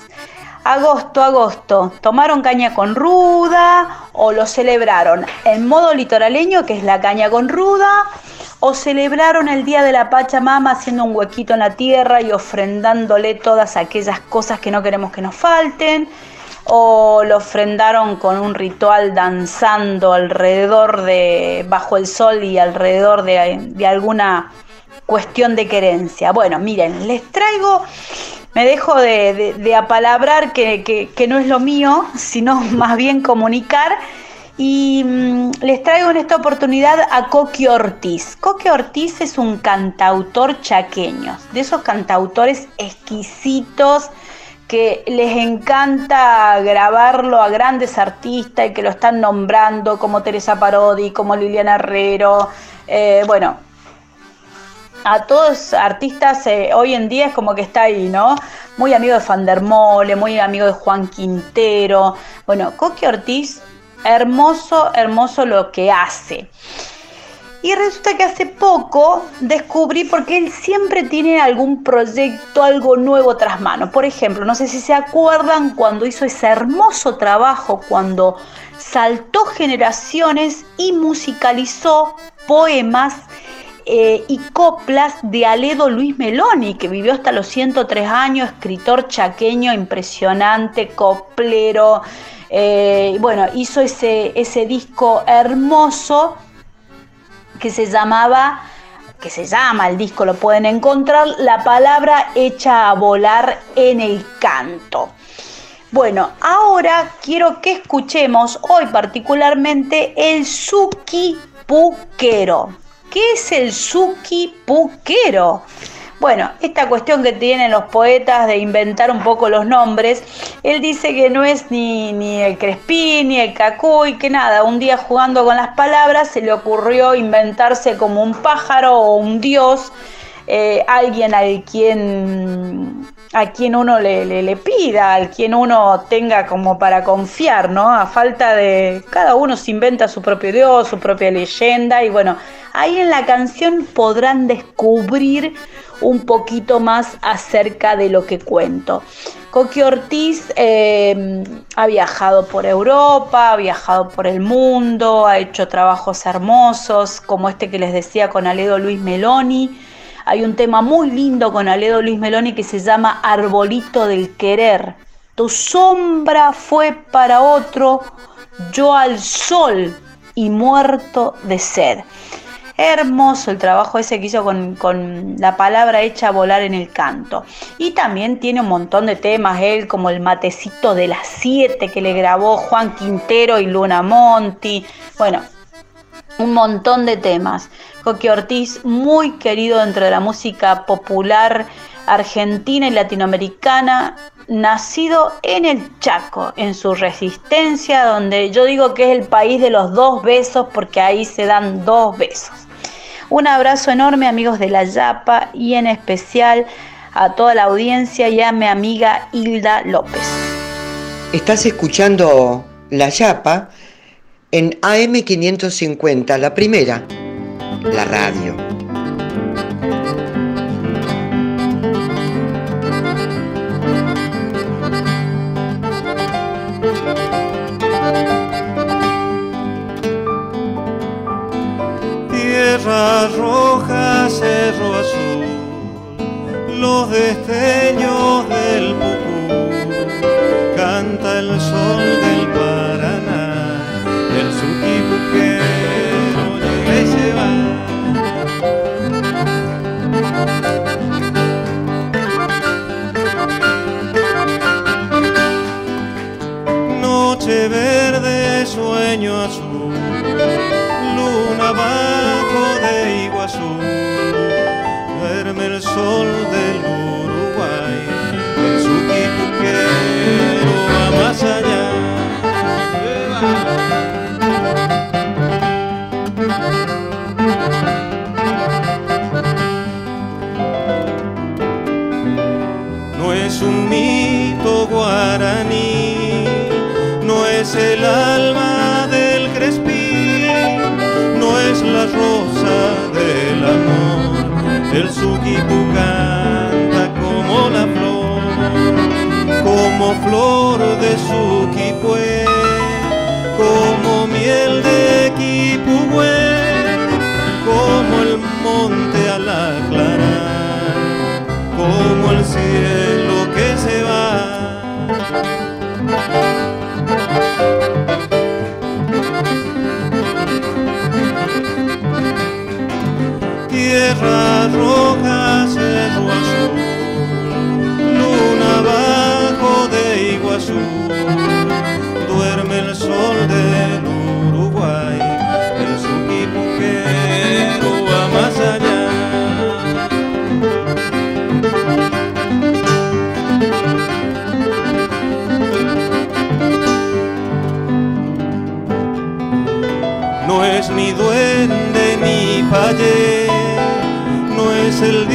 agosto, agosto. ¿Tomaron caña con ruda o lo celebraron en modo litoraleño, que es la caña con ruda? O celebraron el Día de la Pachamama haciendo un huequito en la tierra y ofrendándole todas aquellas cosas que no queremos que nos falten, o lo ofrendaron con un ritual danzando alrededor de, bajo el sol y alrededor de, alguna cuestión de querencia. Bueno, miren, les traigo, me dejo de, apalabrar que, que no es lo mío, sino más bien comunicar y mm, les traigo en esta oportunidad a Coqui Ortiz. Coqui Ortiz es un cantautor chaqueño, de esos cantautores exquisitos que les encanta grabarlo a grandes artistas y que lo están nombrando como Teresa Parodi, como Liliana Herrero, eh, bueno, a todos artistas eh, hoy en día es como que está ahí, ¿no? Muy amigo de Fandermole, muy amigo de Juan Quintero. Bueno, Coqui Ortiz hermoso, hermoso lo que hace. Y resulta que hace poco descubrí porque él siempre tiene algún proyecto, algo nuevo tras mano. Por ejemplo, no sé si se acuerdan cuando hizo ese hermoso trabajo, cuando saltó generaciones y musicalizó poemas eh, y coplas de Aledo Luis Meloni, que vivió hasta los 103 años, escritor chaqueño impresionante, coplero, eh, bueno, hizo ese, ese disco hermoso que se llamaba, que se llama, el disco lo pueden encontrar, La palabra hecha a volar en el canto. Bueno, ahora quiero que escuchemos hoy particularmente el Suki Puquero. ¿Qué es el Suki Puquero? Bueno, esta cuestión que tienen los poetas de inventar un poco los nombres, él dice que no es ni, ni el Crespín ni el Cacuy, que nada, un día jugando con las palabras se le ocurrió inventarse como un pájaro o un dios, eh, alguien al quien a quien uno le, le, pida, al quien uno tenga como para confiar, ¿no? A falta de... Cada uno se inventa su propio Dios, su propia leyenda y bueno, ahí en la canción podrán descubrir un poquito más acerca de lo que cuento. Coqui Ortiz eh, ha viajado por Europa, ha viajado por el mundo, ha hecho trabajos hermosos, como este que les decía con Aledo Luis Meloni. Hay un tema muy lindo con Aledo Luis Meloni que se llama Arbolito del Querer. Tu sombra fue para otro, yo al sol y muerto de sed. Hermoso el trabajo ese que hizo con, la palabra hecha volar en el canto. Y también tiene un montón de temas, él como el matecito de las siete que le grabó Juan Quintero y Luna Monti. Bueno, un montón de temas. Coqui Ortiz, muy querido dentro de la música popular argentina y latinoamericana, nacido en el Chaco, en su resistencia, donde yo digo que es el país de los dos besos, porque ahí se dan dos besos. Un abrazo enorme amigos de La Yapa y en especial a toda la audiencia y a mi amiga Hilda López. Estás escuchando La Yapa en AM550, la primera, la radio. tierras rojas, cerro azul, los destellos del Pucú, canta el sol del Paraná, el suquipuquero llega y se va. Noche verde, sueño azul sol del Uruguay, el suquipu canta como la flor, como flor de suquipue, Tierra roja, cerro azul, luna bajo de Iguazú, duerme el sol del Uruguay, el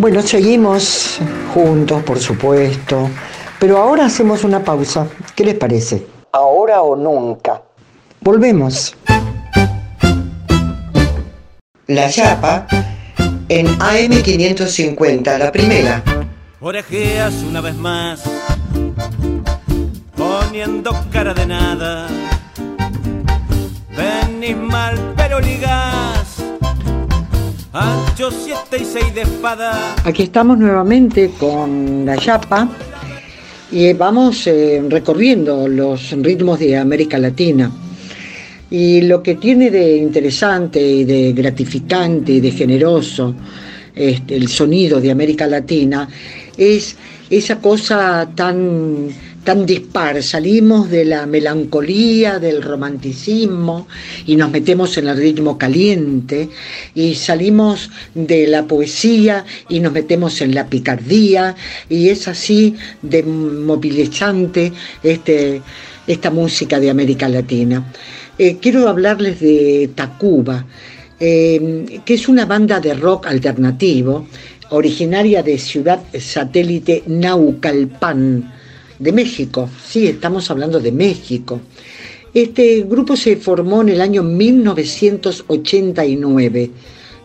Bueno, seguimos juntos, por supuesto, pero ahora hacemos una pausa. ¿Qué les parece? Ahora o nunca. Volvemos. La Chapa en AM550, la primera. Orejeas una vez más, poniendo cara de nada. Venís mal, pero ligado 8, 7 y 6 de espada. Aquí estamos nuevamente con la Yapa y vamos eh, recorriendo los ritmos de América Latina. Y lo que tiene de interesante y de gratificante y de generoso este, el sonido de América Latina es esa cosa tan tan dispar. Salimos de la melancolía, del romanticismo y nos metemos en el ritmo caliente y salimos de la poesía y nos metemos en la picardía y es así de movilizante este, esta música de América Latina. Eh, quiero hablarles de Tacuba, eh, que es una banda de rock alternativo originaria de Ciudad Satélite Naucalpan, de México. Sí, estamos hablando de México. Este grupo se formó en el año 1989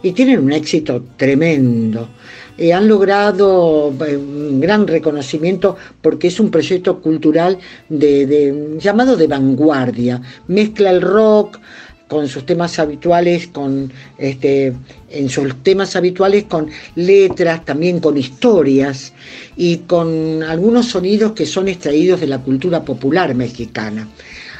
y tienen un éxito tremendo. Eh, han logrado eh, un gran reconocimiento porque es un proyecto cultural llamado de vanguardia. Mezcla el rock con sus temas habituales, con este, en sus temas habituales con letras, también con historias y con algunos sonidos que son extraídos de la cultura popular mexicana.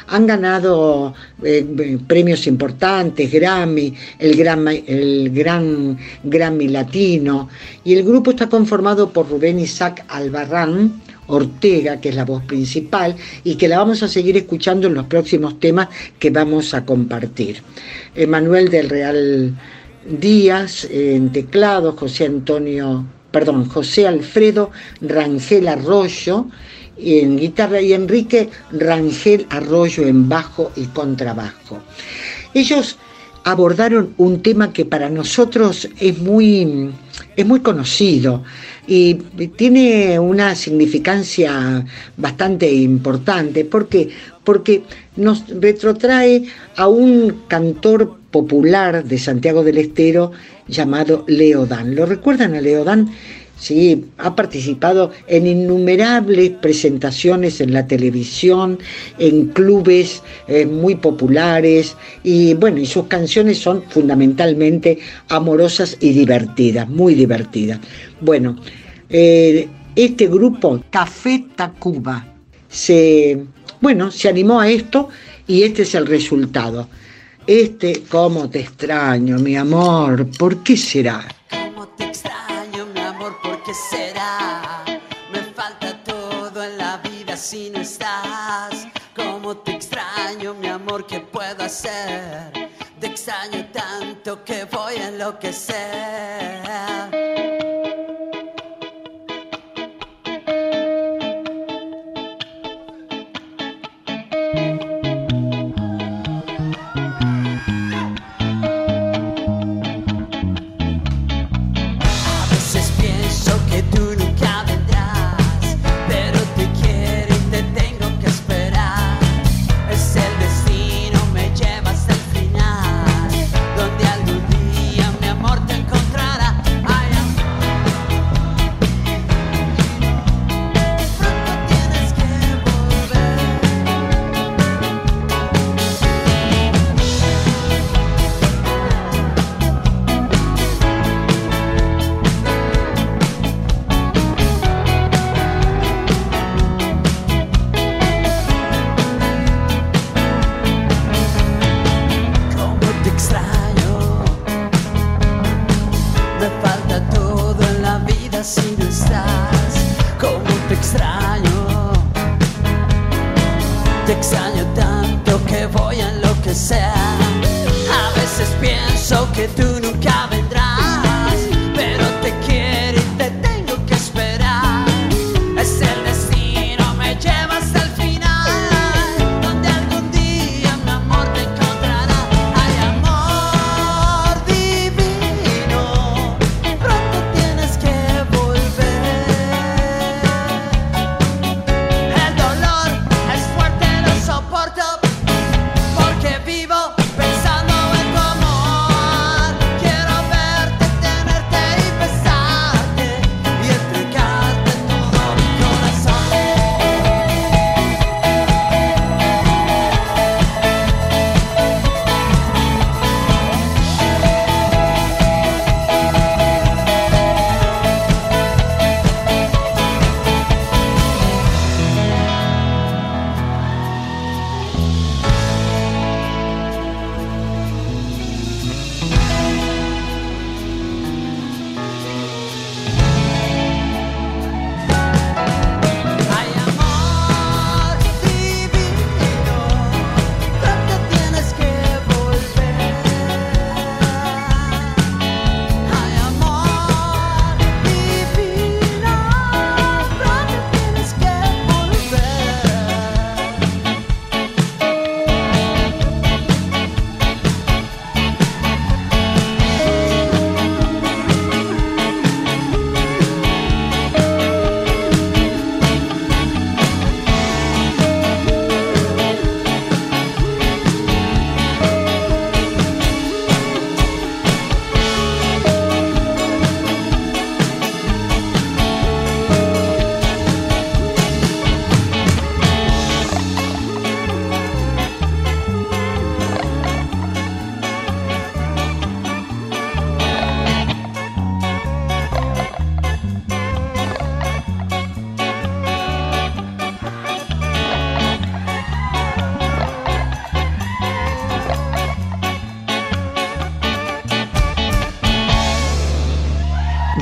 Han ganado eh, premios importantes, Grammy, el gran, el gran Grammy Latino, y el grupo está conformado por Rubén Isaac Albarrán, Ortega, que es la voz principal, y que la vamos a seguir escuchando en los próximos temas que vamos a compartir. Emanuel del Real Díaz en teclado, José Antonio, perdón, José Alfredo Rangel Arroyo en guitarra y Enrique Rangel Arroyo en bajo y contrabajo. Ellos abordaron un tema que para nosotros es muy, es muy conocido y tiene una significancia bastante importante. ¿Por qué? Porque nos retrotrae a un cantor popular de Santiago del Estero llamado Leodán. ¿Lo recuerdan a Leodán? Sí, ha participado en innumerables presentaciones en la televisión, en clubes eh, muy populares y bueno, y sus canciones son fundamentalmente amorosas y divertidas, muy divertidas. Bueno, eh, este grupo Café Tacuba se, bueno, se animó a esto y este es el resultado. Este, cómo te extraño, mi amor, ¿por qué será? Si no estás. Cómo te extraño, mi amor, ¿qué puedo hacer? Te extraño tanto que voy a enloquecer.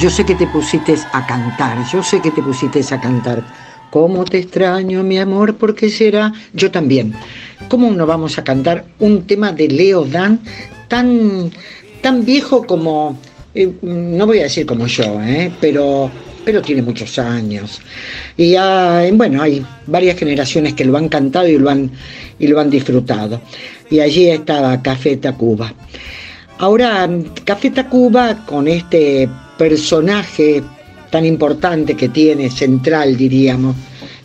Yo sé que te pusiste a cantar, yo sé que te pusiste a cantar, ¿Cómo te extraño, mi amor? ¿Por qué será? Yo también. ¿Cómo no vamos a cantar un tema de Leo Dan tan, tan viejo como, eh, no voy a decir como yo, eh, pero, pero tiene muchos años. Y bueno, hay varias generaciones que lo han cantado y lo han, y lo han disfrutado. Y allí estaba Café Tacuba. Ahora, Café Tacuba, con este personaje tan importante que tiene, central diríamos,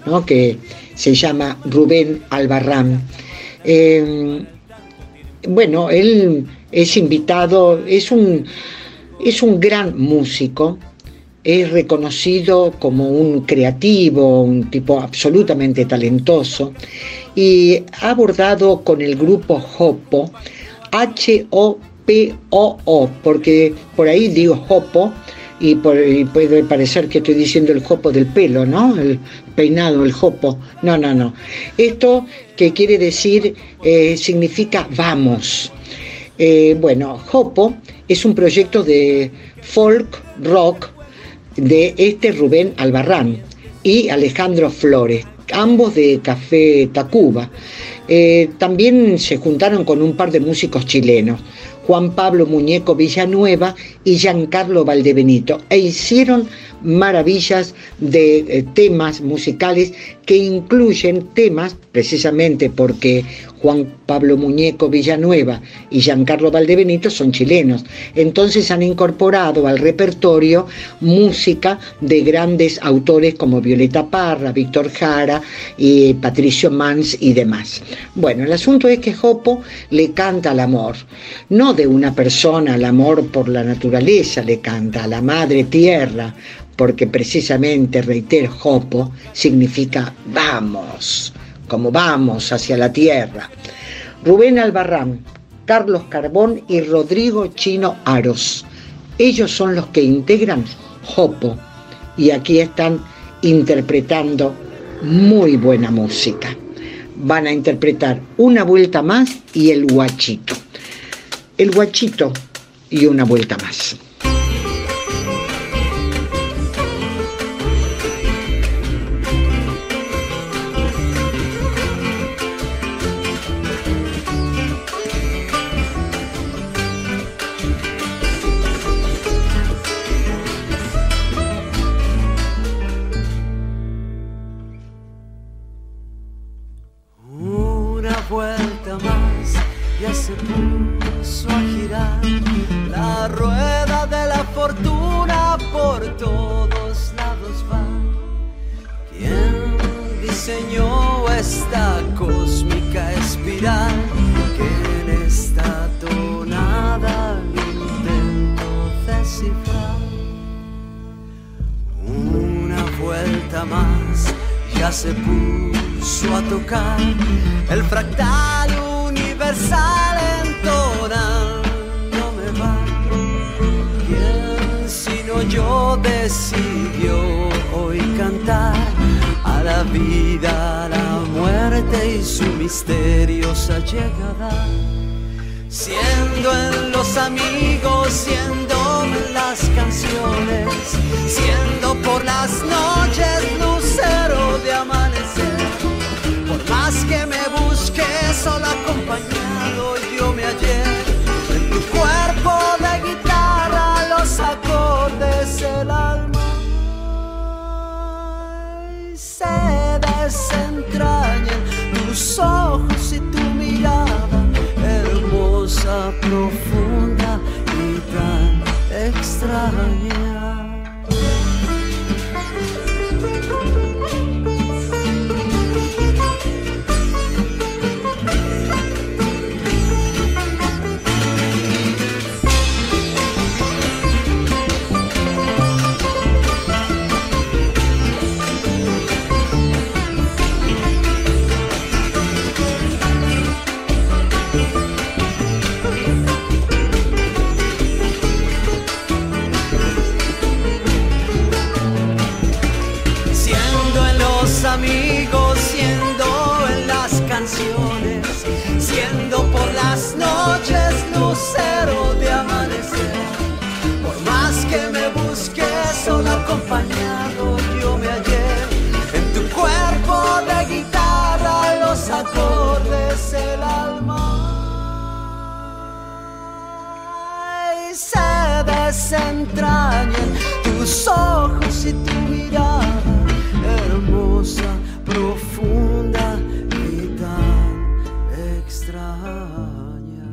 ¿no? que se llama Rubén Albarrán. Eh, bueno, él es invitado, es un, es un gran músico, es reconocido como un creativo, un tipo absolutamente talentoso, y ha abordado con el grupo Hopo, H-O-P-O-O, porque por ahí digo Hopo, y, puede parecer que estoy diciendo el jopo del pelo, ¿no? El peinado, el jopo. No, no, no. Esto que quiere decir eh, significa vamos. Eh, bueno, Jopo es un proyecto de folk rock de este Rubén Albarrán y Alejandro Flores, ambos de Café Tacuba. Eh, también se juntaron con un par de músicos chilenos. Juan Pablo Muñeco Villanueva y Giancarlo Valdebenito, e hicieron maravillas de eh, temas musicales que incluyen temas, precisamente porque Juan Pablo Muñeco Villanueva y Giancarlo Valdebenito son chilenos. Entonces han incorporado al repertorio música de grandes autores como Violeta Parra, Víctor Jara, y Patricio Mans y demás. Bueno, el asunto es que Jopo le canta al amor, no de una persona al amor por la naturaleza, le canta a la madre tierra, porque precisamente, reitero, Jopo significa vamos, como vamos hacia la tierra. Rubén Albarrán, Carlos Carbón y Rodrigo Chino Aros. Ellos son los que integran Jopo y aquí están interpretando muy buena música. Van a interpretar una vuelta más y el guachito. El guachito y una vuelta más. puso a tocar el fractal universal entonando me va. ¿Quién sino yo decidió hoy cantar a la vida, a la muerte y su misteriosa llegada? Siendo en los amigos, siendo en las canciones, siendo por las noches. No de amanecer. Por más que me busques sola acompañado, yo me hallé en tu cuerpo de guitarra, los acordes, el alma y se desentrañan tus ojos y tu mirada, hermosa, profunda y tan extraña. Las entrañas, tus ojos y tu mirada, hermosa, profunda y tan extraña.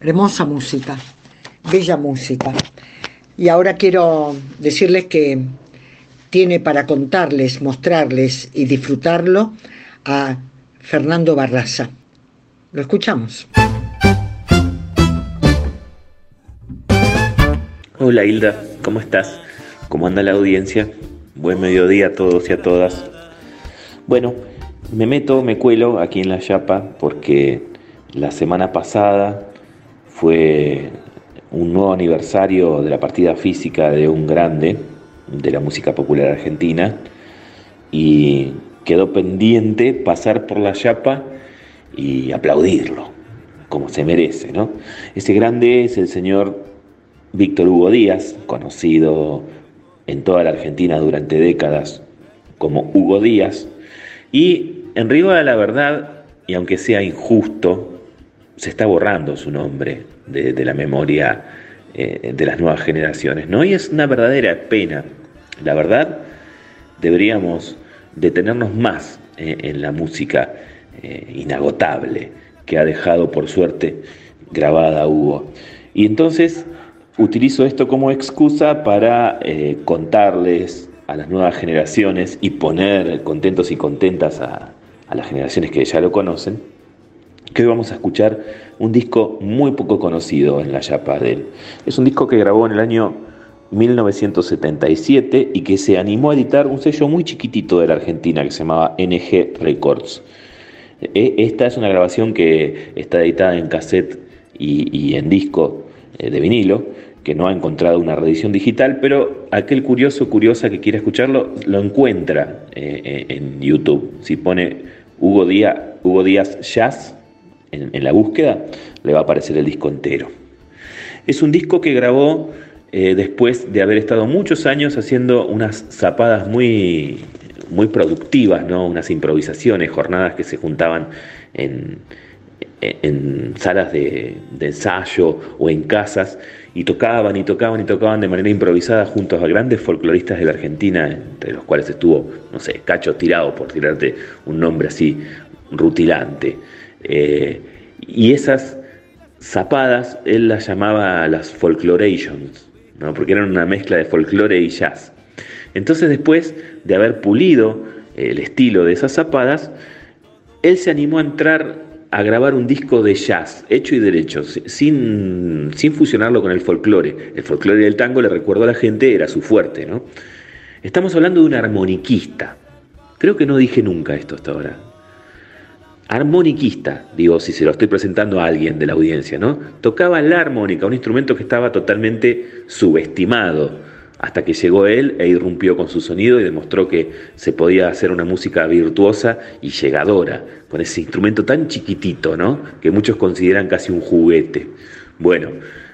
Hermosa música, bella música. Y ahora quiero decirles que tiene para contarles, mostrarles y disfrutarlo a Fernando Barraza. Lo escuchamos. Hola Hilda, ¿cómo estás? ¿Cómo anda la audiencia? Buen mediodía a todos y a todas. Bueno, me meto, me cuelo aquí en la Yapa porque la semana pasada fue un nuevo aniversario de la partida física de un grande de la música popular argentina y quedó pendiente pasar por la Yapa y aplaudirlo, como se merece, ¿no? Ese grande es el señor Víctor Hugo Díaz, conocido en toda la Argentina durante décadas como Hugo Díaz, y en Río de la Verdad, y aunque sea injusto, se está borrando su nombre de, la memoria eh, de las nuevas generaciones, ¿no? Y es una verdadera pena. La verdad, deberíamos detenernos más eh, en la música eh, inagotable que ha dejado por suerte grabada Hugo. Y entonces utilizo esto como excusa para eh, contarles a las nuevas generaciones y poner contentos y contentas a, las generaciones que ya lo conocen, que hoy vamos a escuchar un disco muy poco conocido en la Yapa de él. Es un disco que grabó en el año 1977 y que se animó a editar un sello muy chiquitito de la Argentina que se llamaba NG Records. E, esta es una grabación que está editada en cassette y, en disco eh, de vinilo, que no ha encontrado una reedición digital, pero aquel curioso, curiosa que quiera escucharlo, lo encuentra eh, eh, en YouTube. Si pone Hugo Díaz, Hugo Díaz Jazz en la búsqueda, le va a aparecer el disco entero. Es un disco que grabó eh, después de haber estado muchos años haciendo unas zapadas muy, muy productivas, ¿no? unas improvisaciones, jornadas que se juntaban en, en salas de, ensayo o en casas y tocaban y tocaban y tocaban de manera improvisada junto a grandes folcloristas de la Argentina, entre los cuales estuvo, no sé, Cacho Tirado, por tirarte un nombre así rutilante. Eh, y esas zapadas él las llamaba las folklorations, porque eran una mezcla de folclore y jazz. Entonces después de haber pulido el estilo de esas zapadas, él se animó a entrar a grabar un disco de jazz, hecho y derecho, sin, sin fusionarlo con el folclore. El folclore del tango, le recuerdo a la gente, era su fuerte. ¿no? Estamos hablando de un armoniquista. Creo que no dije nunca esto hasta ahora armoniquista, digo, si se lo estoy presentando a alguien de la audiencia, ¿no? Tocaba la armónica, un instrumento que estaba totalmente subestimado, hasta que llegó él e irrumpió con su sonido y demostró que se podía hacer una música virtuosa y llegadora, con ese instrumento tan chiquitito, ¿no? Que muchos consideran casi un juguete. Bueno,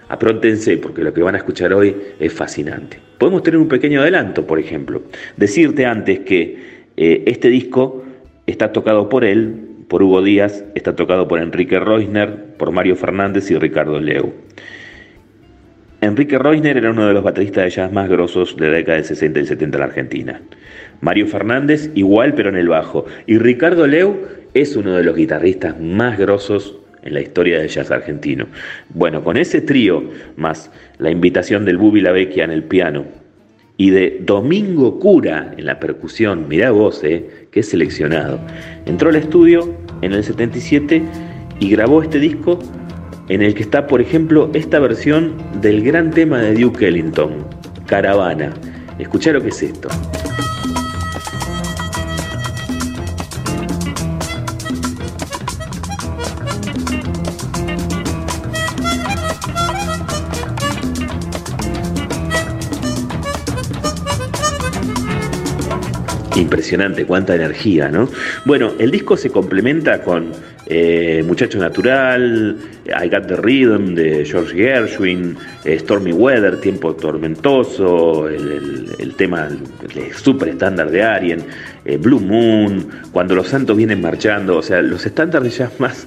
apróntense porque lo que van a escuchar hoy es fascinante. Podemos tener un pequeño adelanto, por ejemplo. Decirte antes que eh, este disco está tocado por él, por Hugo Díaz, está tocado por Enrique Reusner, por Mario Fernández y Ricardo Leu. Enrique Reusner era uno de los bateristas de jazz más grosos de la década del 60 y 70 en la Argentina. Mario Fernández igual pero en el bajo. Y Ricardo Leu es uno de los guitarristas más grosos en la historia del jazz argentino. Bueno, con ese trío, más la invitación del Bubi Lavecchia en el piano, y de Domingo Cura en la percusión, mirá vos, eh, qué seleccionado. Entró al estudio en el 77 y grabó este disco en el que está, por ejemplo, esta versión del gran tema de Duke Ellington, Caravana. Escuchá lo que es esto. Impresionante, cuánta energía, ¿no? Bueno, el disco se complementa con eh, Muchacho Natural, I Got the Rhythm de George Gershwin, eh, Stormy Weather, Tiempo Tormentoso, el, tema super estándar de Arien, eh, Blue Moon, Cuando los Santos vienen marchando, o sea, los estándares ya más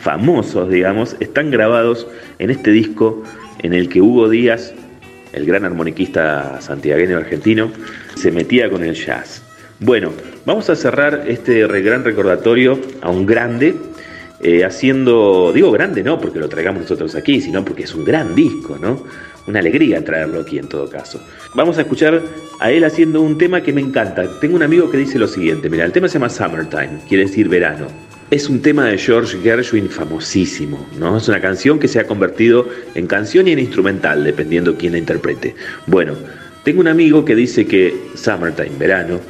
famosos, digamos, están grabados en este disco en el que Hugo Díaz, el gran armoniquista santiagueño argentino, se metía con el jazz. Bueno, vamos a cerrar este gran recordatorio a un grande, eh, haciendo, digo grande no porque lo traigamos nosotros aquí, sino porque es un gran disco, ¿no? Una alegría traerlo aquí en todo caso. Vamos a escuchar a él haciendo un tema que me encanta. Tengo un amigo que dice lo siguiente, mira, el tema se llama Summertime, quiere decir verano. Es un tema de George Gershwin famosísimo, ¿no? Es una canción que se ha convertido en canción y en instrumental, dependiendo quién la interprete. Bueno, tengo un amigo que dice que Summertime, verano,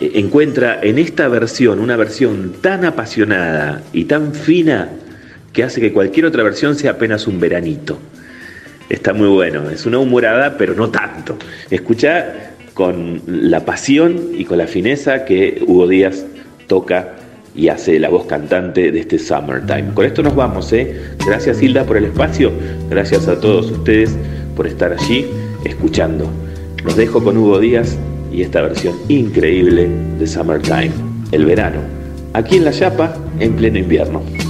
eh, encuentra en esta versión una versión tan apasionada y tan fina que hace que cualquier otra versión sea apenas un veranito. Está muy bueno, es una humorada, pero no tanto. Escucha con la pasión y con la fineza que Hugo Díaz toca y hace la voz cantante de este Summertime. Con esto nos vamos, ¿eh? Gracias Hilda por el espacio, gracias a todos ustedes por estar allí escuchando. Los dejo con Hugo Díaz y esta versión increíble de Summertime, el verano, aquí en La Chapa en pleno invierno.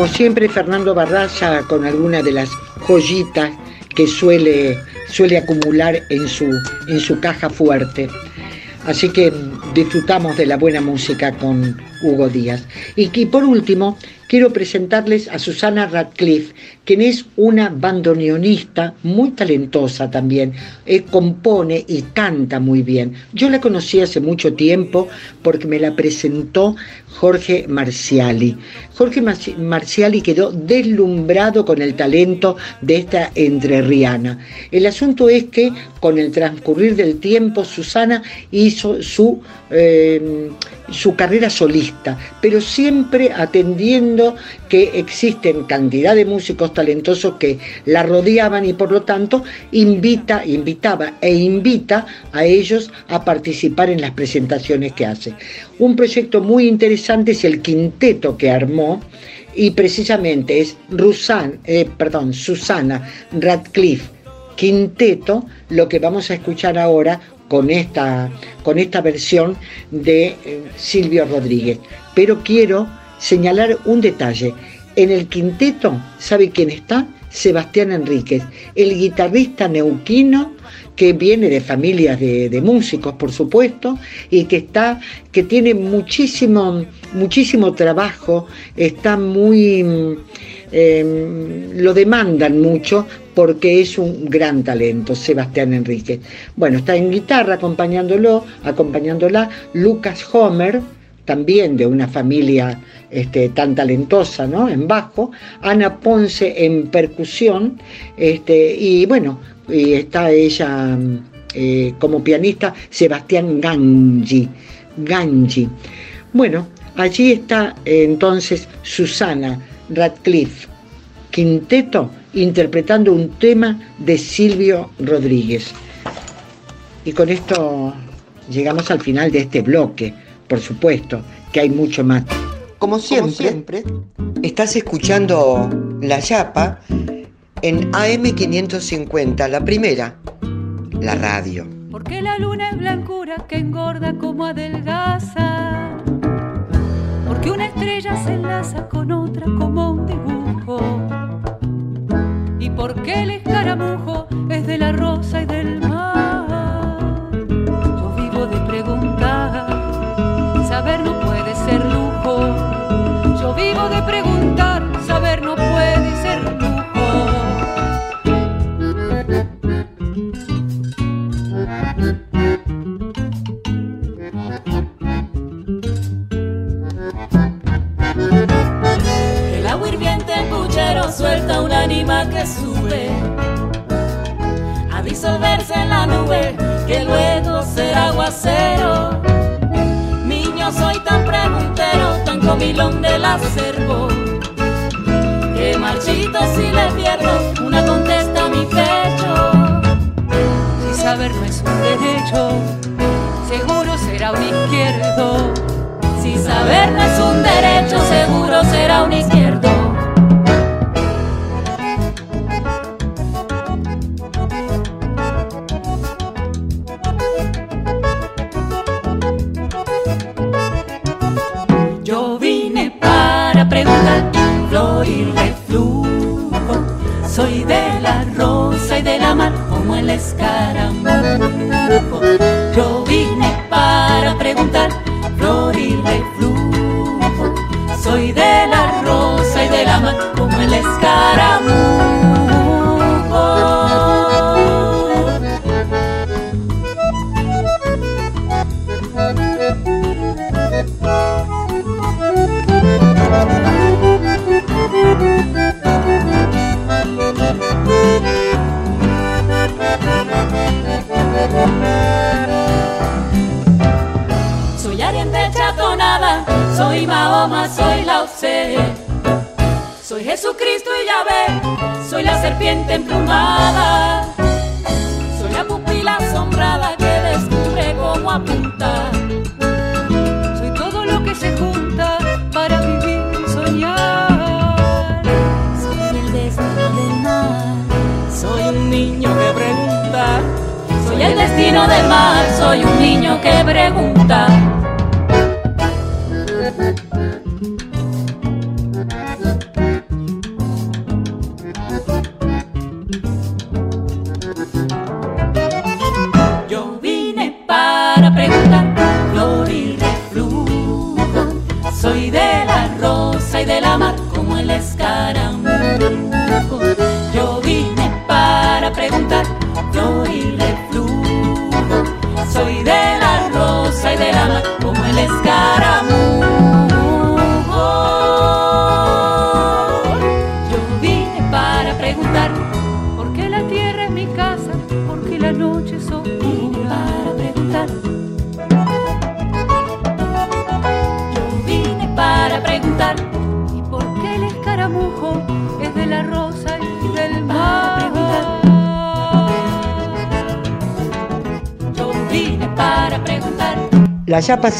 Como siempre, Fernando Barraza con alguna de las joyitas que suele, suele acumular en su, en su caja fuerte. Así que disfrutamos de la buena música con Hugo Díaz. Y, y por último, quiero presentarles a Susana Radcliffe, quien es una bandoneonista muy talentosa también. Eh, compone y canta muy bien. Yo la conocí hace mucho tiempo porque me la presentó Jorge Marciali. Jorge Marciali quedó deslumbrado con el talento de esta entrerriana. El asunto es que con el transcurrir del tiempo Susana hizo su, eh, su carrera solista, pero siempre atendiendo que existen cantidad de músicos talentosos que la rodeaban y por lo tanto invita, invitaba e invita a ellos a participar en las presentaciones que hace. Un proyecto muy interesante es el quinteto que armó y precisamente es Rusan, eh, perdón, Susana Radcliffe Quinteto, lo que vamos a escuchar ahora con esta, con esta versión de eh, Silvio Rodríguez. Pero quiero señalar un detalle. En el quinteto, ¿sabe quién está? Sebastián Enríquez, el guitarrista neuquino que viene de familias de, músicos, por supuesto, y que está, que tiene muchísimo, muchísimo trabajo, está muy, em, lo demandan mucho porque es un gran talento, Sebastián Enríquez. Bueno, está en guitarra acompañándolo, acompañándola Lucas Homer, también de una familia este, tan talentosa, ¿no? En bajo, Ana Ponce en percusión, este, y bueno, y está ella eh, como pianista, Sebastián Gangi, Gangi. Bueno, allí está entonces Susana Radcliffe, quinteto, interpretando un tema de Silvio Rodríguez. Y con esto llegamos al final de este bloque, por supuesto, que hay mucho más. Como siempre, estás escuchando La Yapa en AM550, la primera, la radio. Porque la luna es blancura que engorda como adelgaza. Porque una estrella se enlaza con otra como un dibujo. Y porque el escaramujo es de la rosa y del mar. Yo vivo de preguntar, saber no vivo de preguntar, saber no puede ser lujo. El agua hirviente en puchero suelta un ánima que sube a disolverse en la nube que luego será aguacero. Comilón del acervo. Que marchito si le pierdo una contesta a mi pecho. Si saber no es un derecho,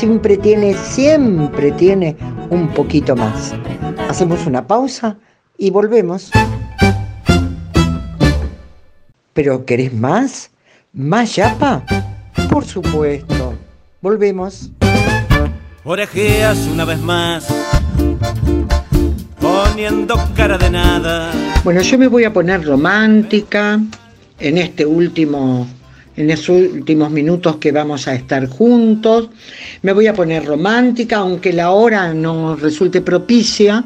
siempre tiene, siempre tiene un poquito más. Hacemos una pausa y volvemos. ¿Pero querés más? ¿Más yapa? Por supuesto. Volvemos. Orejeas una vez más, poniendo cara de nada. Bueno, yo me voy a poner romántica en este último en estos últimos minutos que vamos a estar juntos. Me voy a poner romántica, aunque la hora no resulte propicia,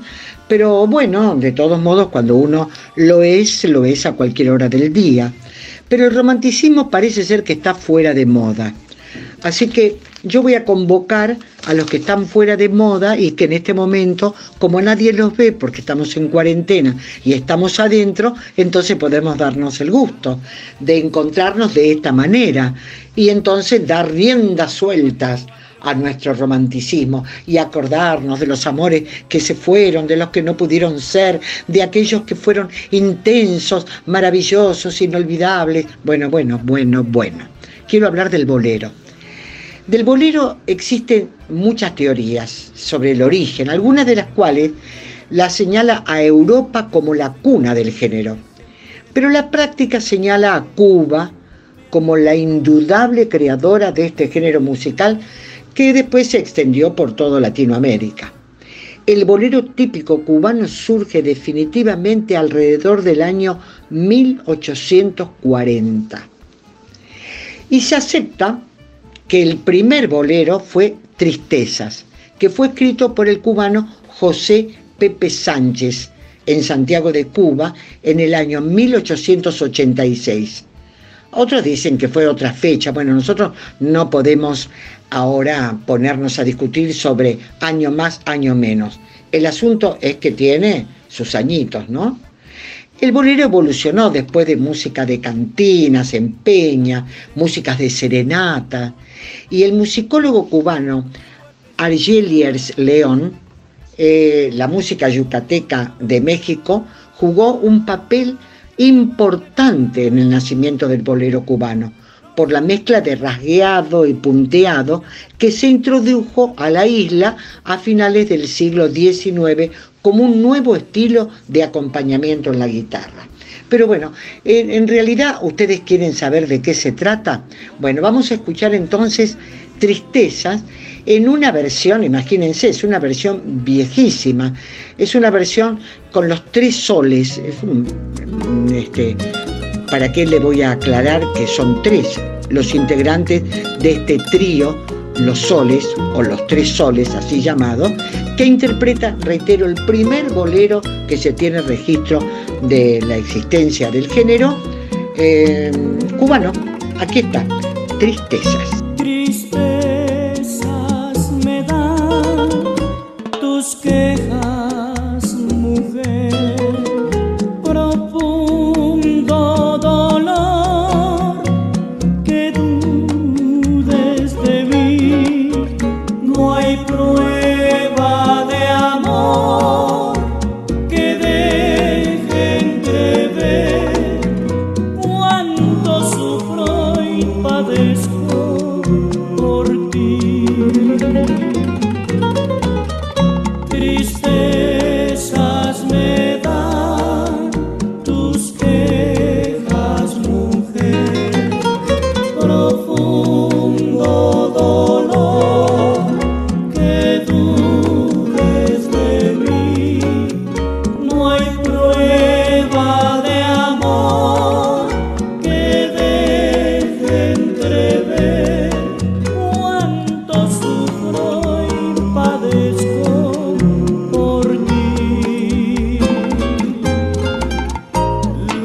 pero bueno, de todos modos, cuando uno lo es, lo es a cualquier hora del día. Pero el romanticismo parece ser que está fuera de moda. Así que yo voy a convocar a los que están fuera de moda y que en este momento, como nadie los ve porque estamos en cuarentena y estamos adentro, entonces podemos darnos el gusto de encontrarnos de esta manera y entonces dar riendas sueltas a nuestro romanticismo y acordarnos de los amores que se fueron, de los que no pudieron ser, de aquellos que fueron intensos, maravillosos, inolvidables. Bueno, bueno, bueno, bueno. Quiero hablar del bolero. Del bolero existen muchas teorías sobre el origen, algunas de las cuales la señala a Europa como la cuna del género, pero la práctica señala a Cuba como la indudable creadora de este género musical que después se extendió por toda Latinoamérica. El bolero típico cubano surge definitivamente alrededor del año 1840 y se acepta que el primer bolero fue Tristezas, que fue escrito por el cubano José Pepe Sánchez en Santiago de Cuba en el año 1886. Otros dicen que fue otra fecha. Bueno, nosotros no podemos ahora ponernos a discutir sobre año más, año menos. El asunto es que tiene sus añitos, ¿no? El bolero evolucionó después de música de cantinas, empeña, músicas de serenata, y el musicólogo cubano Argeliers León, eh, la música yucateca de México, jugó un papel importante en el nacimiento del bolero cubano, por la mezcla de rasgueado y punteado que se introdujo a la isla a finales del siglo XIX como un nuevo estilo de acompañamiento en la guitarra. Pero bueno, en, realidad ustedes quieren saber de qué se trata. Bueno, vamos a escuchar entonces Tristezas en una versión, imagínense, es una versión viejísima, es una versión con los tres soles. Es un, este, ¿Para qué le voy a aclarar que son tres los integrantes de este trío? Los Soles, o los Tres Soles, así llamado, que interpreta, reitero, el primer bolero que se tiene registro de la existencia del género eh, cubano. Aquí está. Tristezas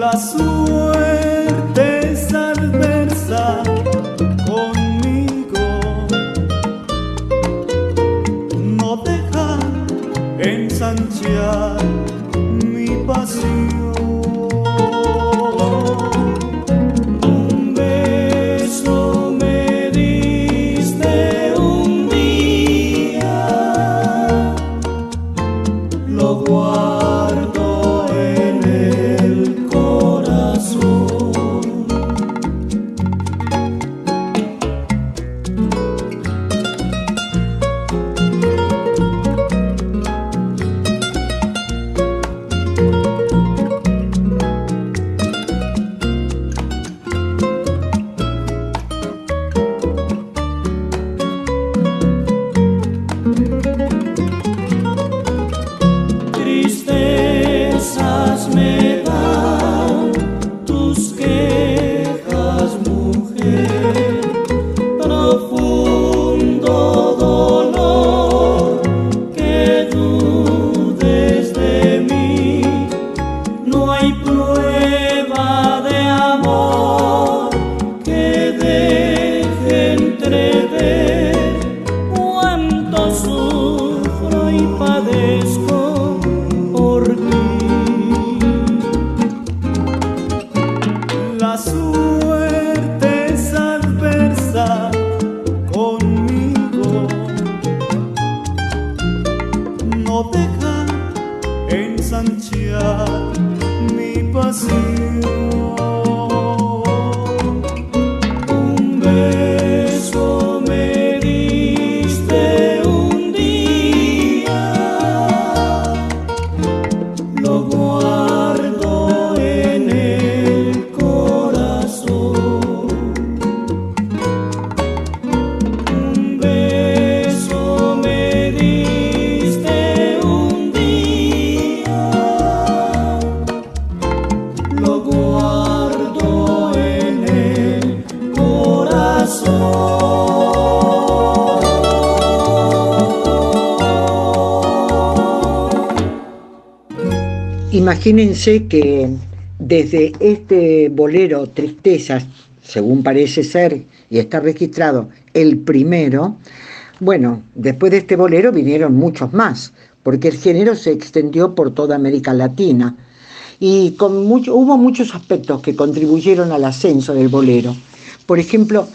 abraço Imagínense que desde este bolero Tristezas, según parece ser y está registrado, el primero, bueno, después de este bolero vinieron muchos más, porque el género se extendió por toda América Latina y con mucho, hubo muchos aspectos que contribuyeron al ascenso del bolero. Por ejemplo,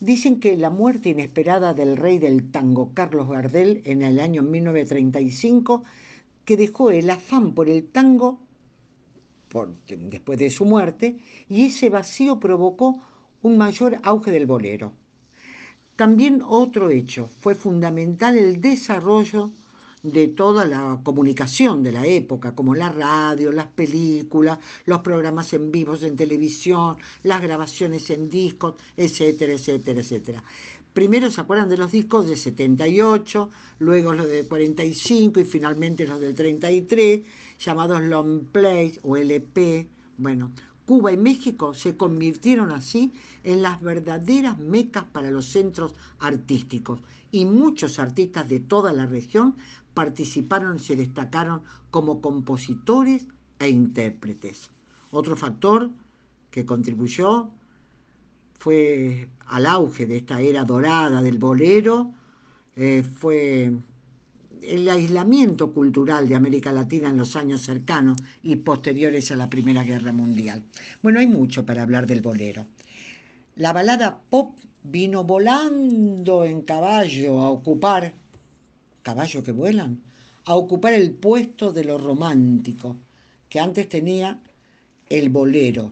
dicen que la muerte inesperada del rey del tango, Carlos Gardel, en el año 1935, que dejó el afán por el tango después de su muerte, y ese vacío provocó un mayor auge del bolero. También otro hecho, fue fundamental el desarrollo de toda la comunicación de la época, como la radio, las películas, los programas en vivos en televisión, las grabaciones en discos, etcétera, etcétera, etcétera. Primero se acuerdan de los discos de 78, luego los de 45 y finalmente los del 33, llamados long plays o LP. Bueno, Cuba y México se convirtieron así en las verdaderas mecas para los centros artísticos y muchos artistas de toda la región participaron y se destacaron como compositores e intérpretes. Otro factor que contribuyó fue al auge de esta era dorada del bolero, eh, fue el aislamiento cultural de América Latina en los años cercanos y posteriores a la Primera Guerra Mundial. Bueno, hay mucho para hablar del bolero. La balada pop vino volando en caballo a ocupar, caballo que vuelan, a ocupar el puesto de lo romántico, que antes tenía el bolero.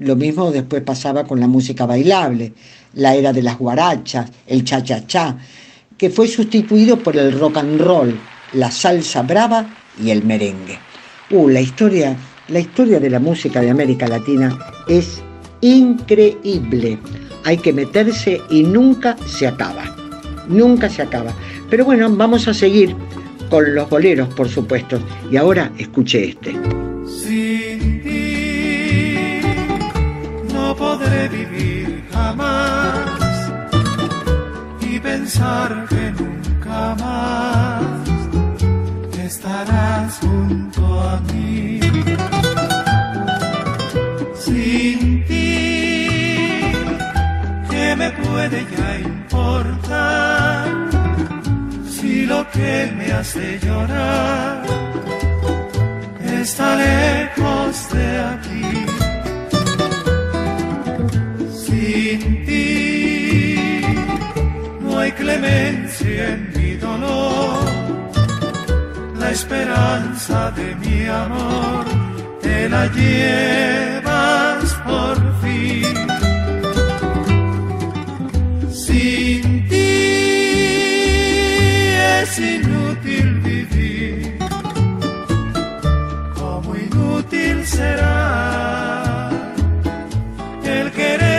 Lo mismo después pasaba con la música bailable, la era de las guarachas, el cha-cha-cha, que fue sustituido por el rock and roll, la salsa brava y el merengue. Uh, la historia, la historia de la música de América Latina es increíble. Hay que meterse y nunca se acaba. Nunca se acaba. Pero bueno, vamos a seguir con los boleros, por supuesto. Y ahora escuche este. Sin ti no podré vivir jamás pensar que nunca más estarás junto a mí. Puede ya importar? Si lo que me hace llorar está lejos de aquí. Sin hay clemencia en mi dolor, la esperanza de mi amor te la llevas por fin. Inútil vivir, como inútil será el querer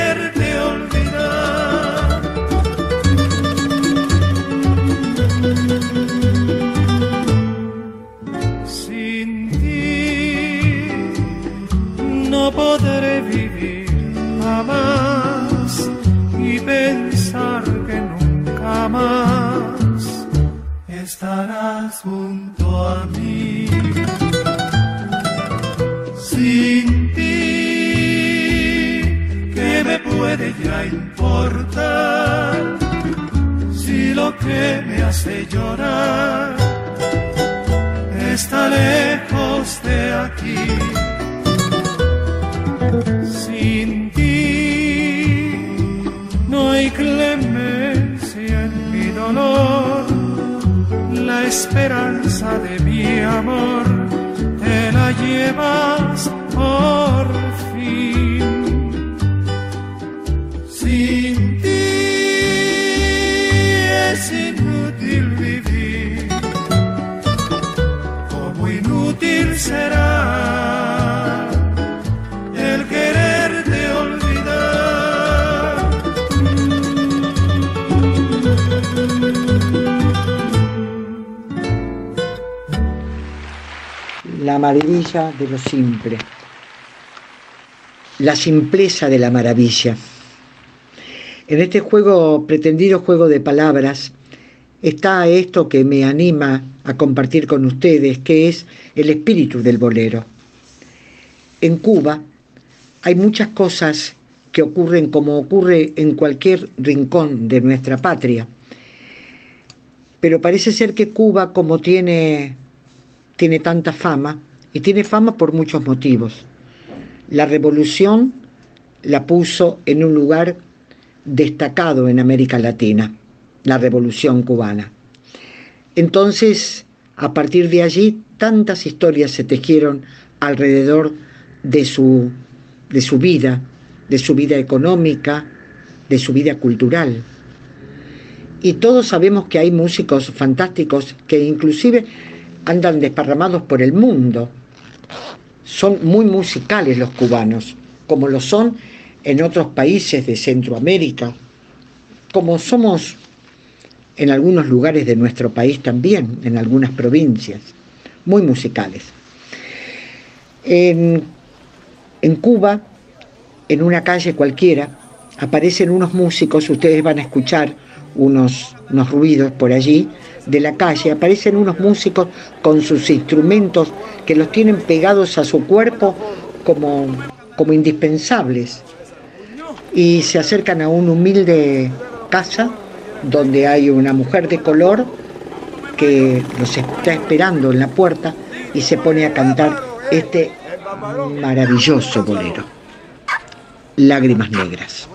podré vivir jamás y pensar que nunca más estarás junto a mí. Sin ti, ¿qué me puede ya importar si lo que me hace llorar está lejos de aquí? Sin ti no hay clemencia en mi dolor, la esperanza de mi amor te la llevas por fin. Sin ti es inútil vivir, como inútil será la maravilla de lo simple, la simpleza de la maravilla. En este juego, pretendido juego de palabras, está esto que me anima a compartir con ustedes, que es el espíritu del bolero. en Cuba hay muchas cosas que ocurren como ocurre en cualquier rincón de nuestra patria. Pero parece ser que Cuba, como tiene, tiene tanta fama, y tiene fama por muchos motivos, la revolución la puso en un lugar destacado en América Latina, la revolución cubana. Entonces, a partir de allí, tantas historias se tejieron alrededor de su, de su vida, de su vida económica, de su vida cultural. Y todos sabemos que hay músicos fantásticos que inclusive andan desparramados por el mundo. Son muy musicales los cubanos, como lo son en otros países de Centroamérica, como somos en algunos lugares de nuestro país también, en algunas provincias, muy musicales. En, en Cuba, en una calle cualquiera, aparecen unos músicos, ustedes van a escuchar unos, unos ruidos por allí de la calle, aparecen unos músicos con sus instrumentos que los tienen pegados a su cuerpo como, como indispensables y se acercan a una humilde casa donde hay una mujer de color que los está esperando en la puerta y se pone a cantar este maravilloso bolero, Lágrimas Negras.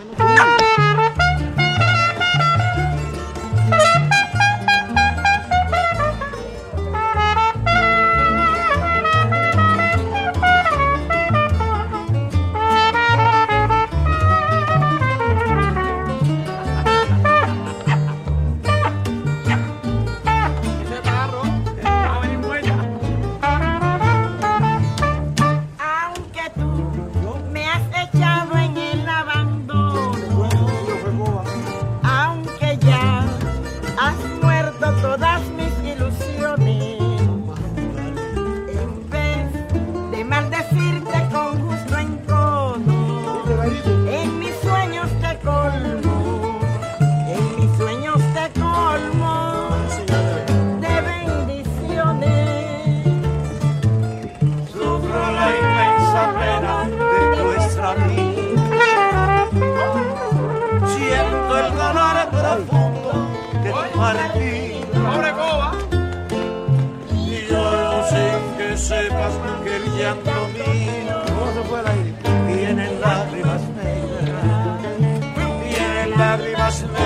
Lágrimas negras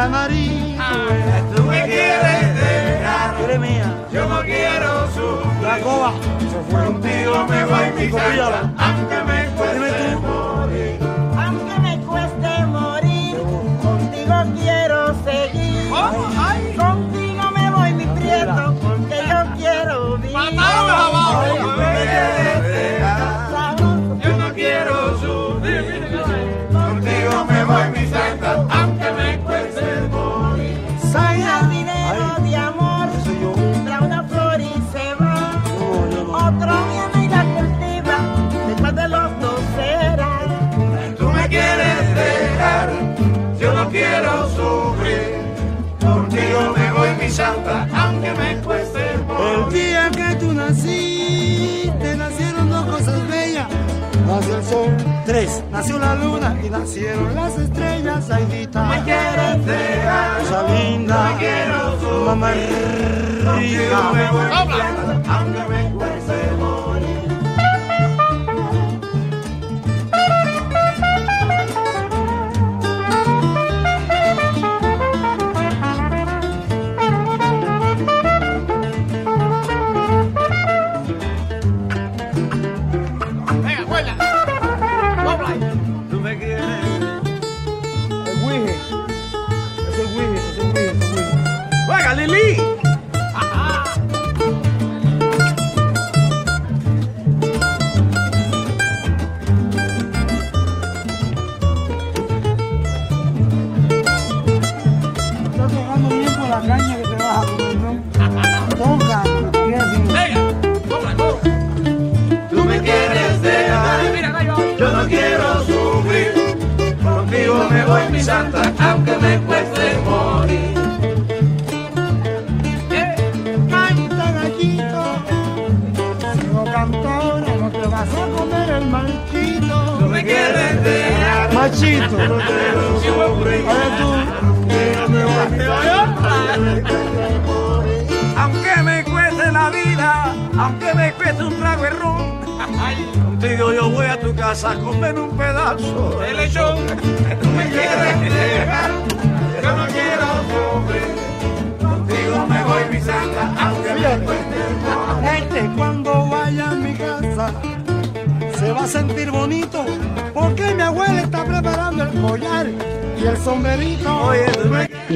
de la nariz. Tú me quieres dejar, yo no quiero sufrir. La coba. Contigo me voy mi santa, aunque nació la luna y nacieron las estrellas. Aidita, Me quieres dejar, cosa linda, quiero mamá rica.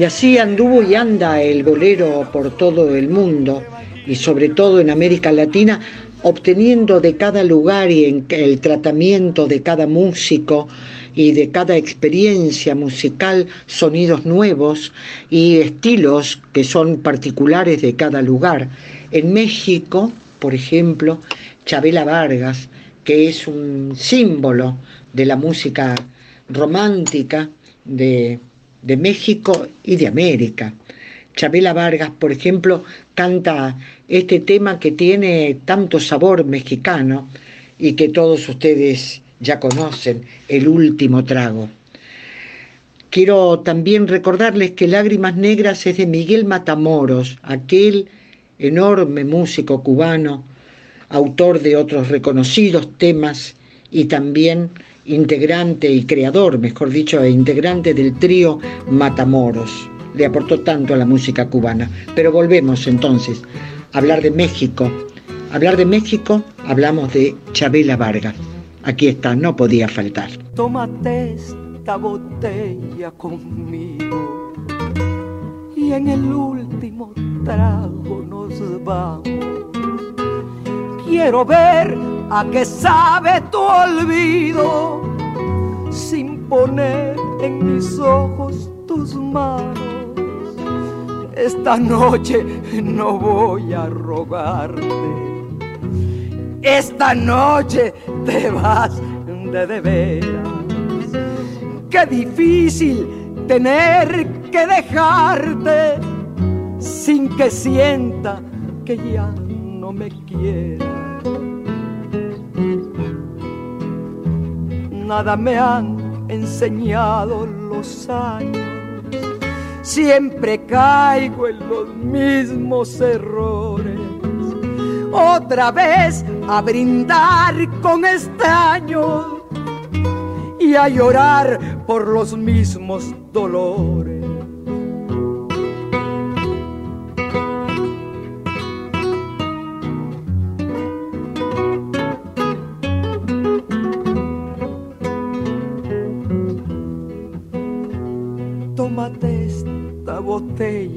Así anduvo y anda el bolero por todo el mundo y sobre todo en América Latina, obteniendo de cada lugar y en el tratamiento de cada músico y de cada experiencia musical sonidos nuevos y estilos que son particulares de cada lugar. En México, por ejemplo, Chabela Vargas, que es un símbolo de la música romántica de, de México y de América. Chabela Vargas, por ejemplo, canta este tema que tiene tanto sabor mexicano y que todos ustedes ya conocen, El último trago. Quiero también recordarles que Lágrimas Negras es de Miguel Matamoros, aquel enorme músico cubano, autor de otros reconocidos temas y también integrante y creador, mejor dicho, e integrante del trío Matamoros. Le aportó tanto a la música cubana. Pero volvemos entonces a hablar de México. Hablar de México, hablamos de Chabela Vargas. Aquí está, no podía faltar. Tómate esta botella conmigo y en el último trago nos vamos. Quiero ver a qué sabe tu olvido sin poner en mis ojos tus manos. Esta noche no voy a rogarte. Esta noche te vas de de veras. Qué difícil tener que dejarte sin que sienta que ya no me quieras. Nada me han enseñado los años. Siempre caigo en los mismos errores. Otra vez a brindar con extraños y a llorar por los mismos dolores.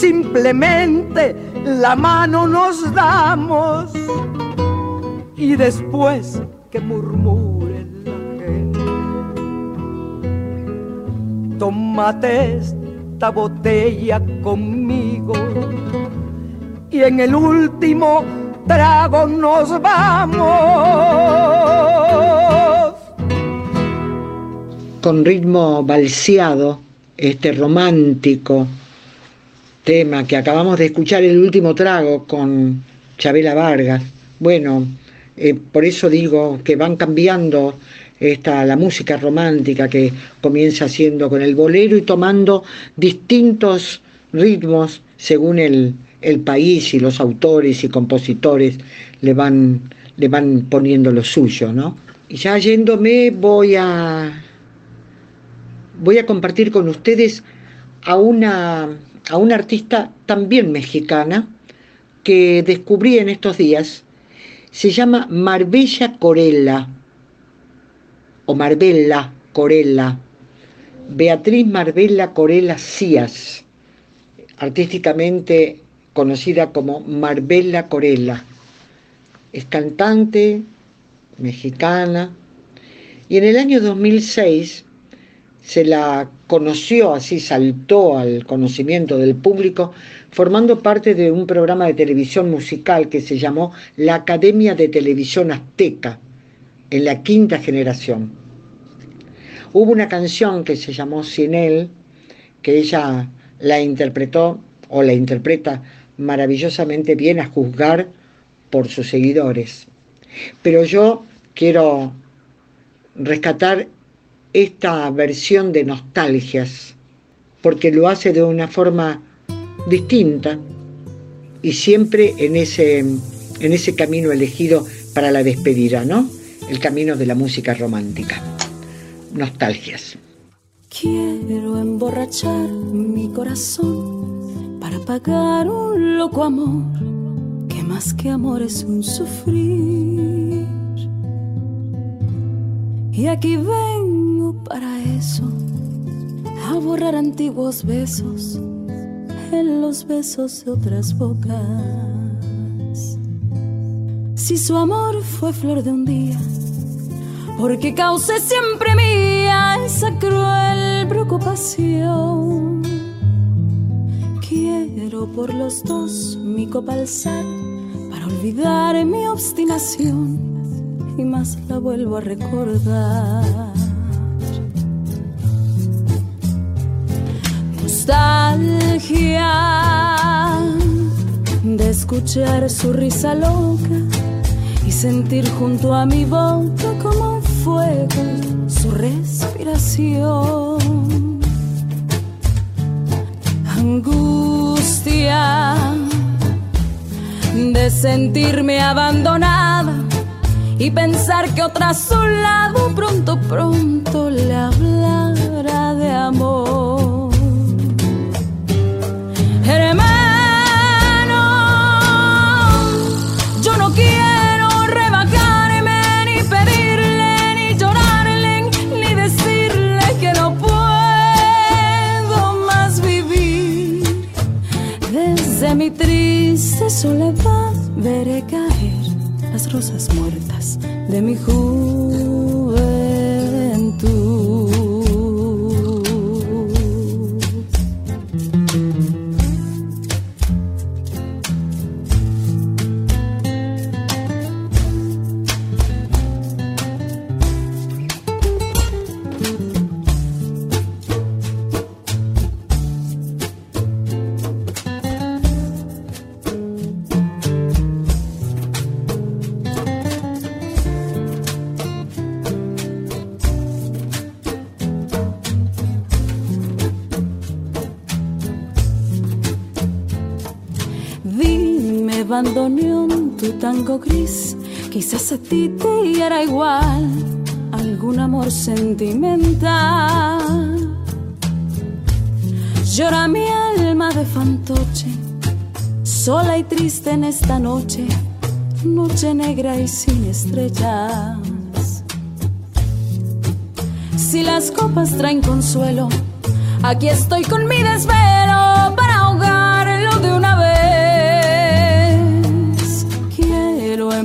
Simplemente la mano nos damos y después que murmure la gente, tómate esta botella conmigo y en el último trago nos vamos. Con ritmo balseado, este romántico tema que acabamos de escuchar, el último trago con Chabela Vargas. Bueno, eh, por eso digo que van cambiando esta, la música romántica que comienza siendo con el bolero y tomando distintos ritmos según el, el país y los autores y compositores le van, le van poniendo lo suyo, ¿no? Y ya yéndome voy a, voy a compartir con ustedes a una, a una artista también mexicana que descubrí en estos días. Se llama Marbella Corella o Marbella Corella. Beatriz Marbella Corella Cías, artísticamente conocida como Marbella Corella. Es cantante mexicana y en el año 2006 se la conoció, así saltó al conocimiento del público, formando parte de un programa de televisión musical que se llamó La Academia de Televisión Azteca, en la quinta generación. Hubo una canción que se llamó Sin él, que ella la interpretó o la interpreta maravillosamente bien a juzgar por sus seguidores. Pero yo quiero rescatar esta versión de nostalgias, porque lo hace de una forma distinta y siempre en ese, camino elegido para la despedida, ¿no? El camino de la música romántica. Nostalgias. Quiero emborrachar mi corazón para pagar un loco amor que más que amor es un sufrir. Y aquí vengo para eso, a borrar antiguos besos en los besos de otras bocas. Si su amor fue flor de un día, porque causé siempre mía esa cruel preocupación. Quiero por los dos mi copa alzar para olvidar mi obstinación y más la vuelvo a recordar. Nostalgia de escuchar su risa loca y sentir junto a mi boca como un fuego su respiración. Angustia de sentirme abandonada y pensar que otra a su lado pronto, pronto le hablará de amor. Hermano, yo no quiero rebajarme ni pedirle, ni llorarle, ni decirle que no puedo más vivir. Desde mi triste soledad veré caer las rosas muertas de mi juventud. Gris, quizás a ti te hiera igual algún amor sentimental. Llora mi alma de fantoche, sola y triste en esta noche, noche negra y sin estrellas. Si las copas traen consuelo, aquí estoy con mi desvelo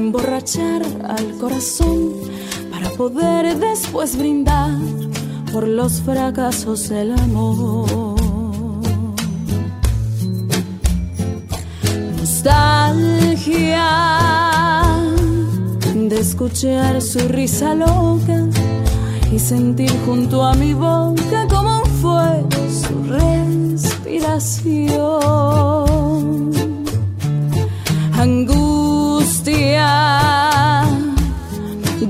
emborrachar al corazón para poder después brindar por los fracasos del amor. Nostalgia de escuchar su risa loca y sentir junto a mi boca como fuego su respiración.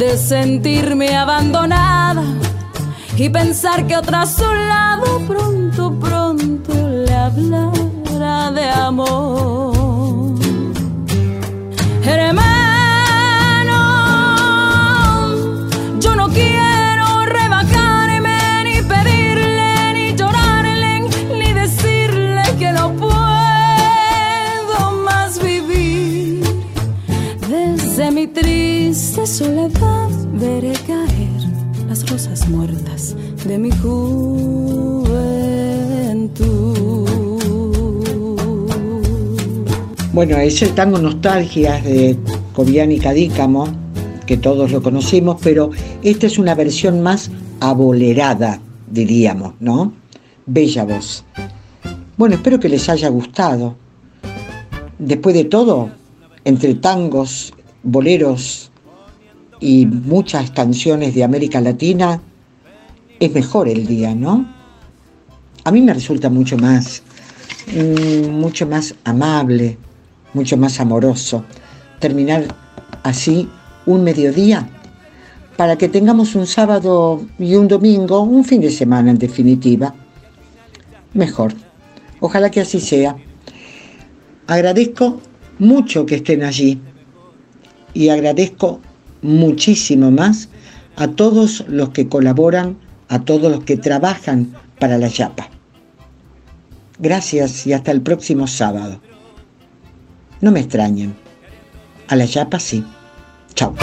De sentirme abandonada y pensar que otra a su lado pronto, pronto le hablará de amor. Bueno, es el tango Nostalgias de Cobian y Cadícamo, que todos lo conocimos, pero esta es una versión más abolerada, diríamos, ¿no? Bella voz. Bueno, espero que les haya gustado. Después de todo, entre tangos, boleros y muchas canciones de América Latina, es mejor el día, ¿no? A mí me resulta mucho más, mm, mucho más amable, mucho más amoroso terminar así un mediodía para que tengamos un sábado y un domingo, un fin de semana en definitiva. Mejor. Ojalá que así sea. Agradezco mucho que estén allí y agradezco muchísimo más a todos los que colaboran, a todos los que trabajan para la Yapa. Gracias y hasta el próximo sábado. No me extrañen. A la Yapa sí. Chao.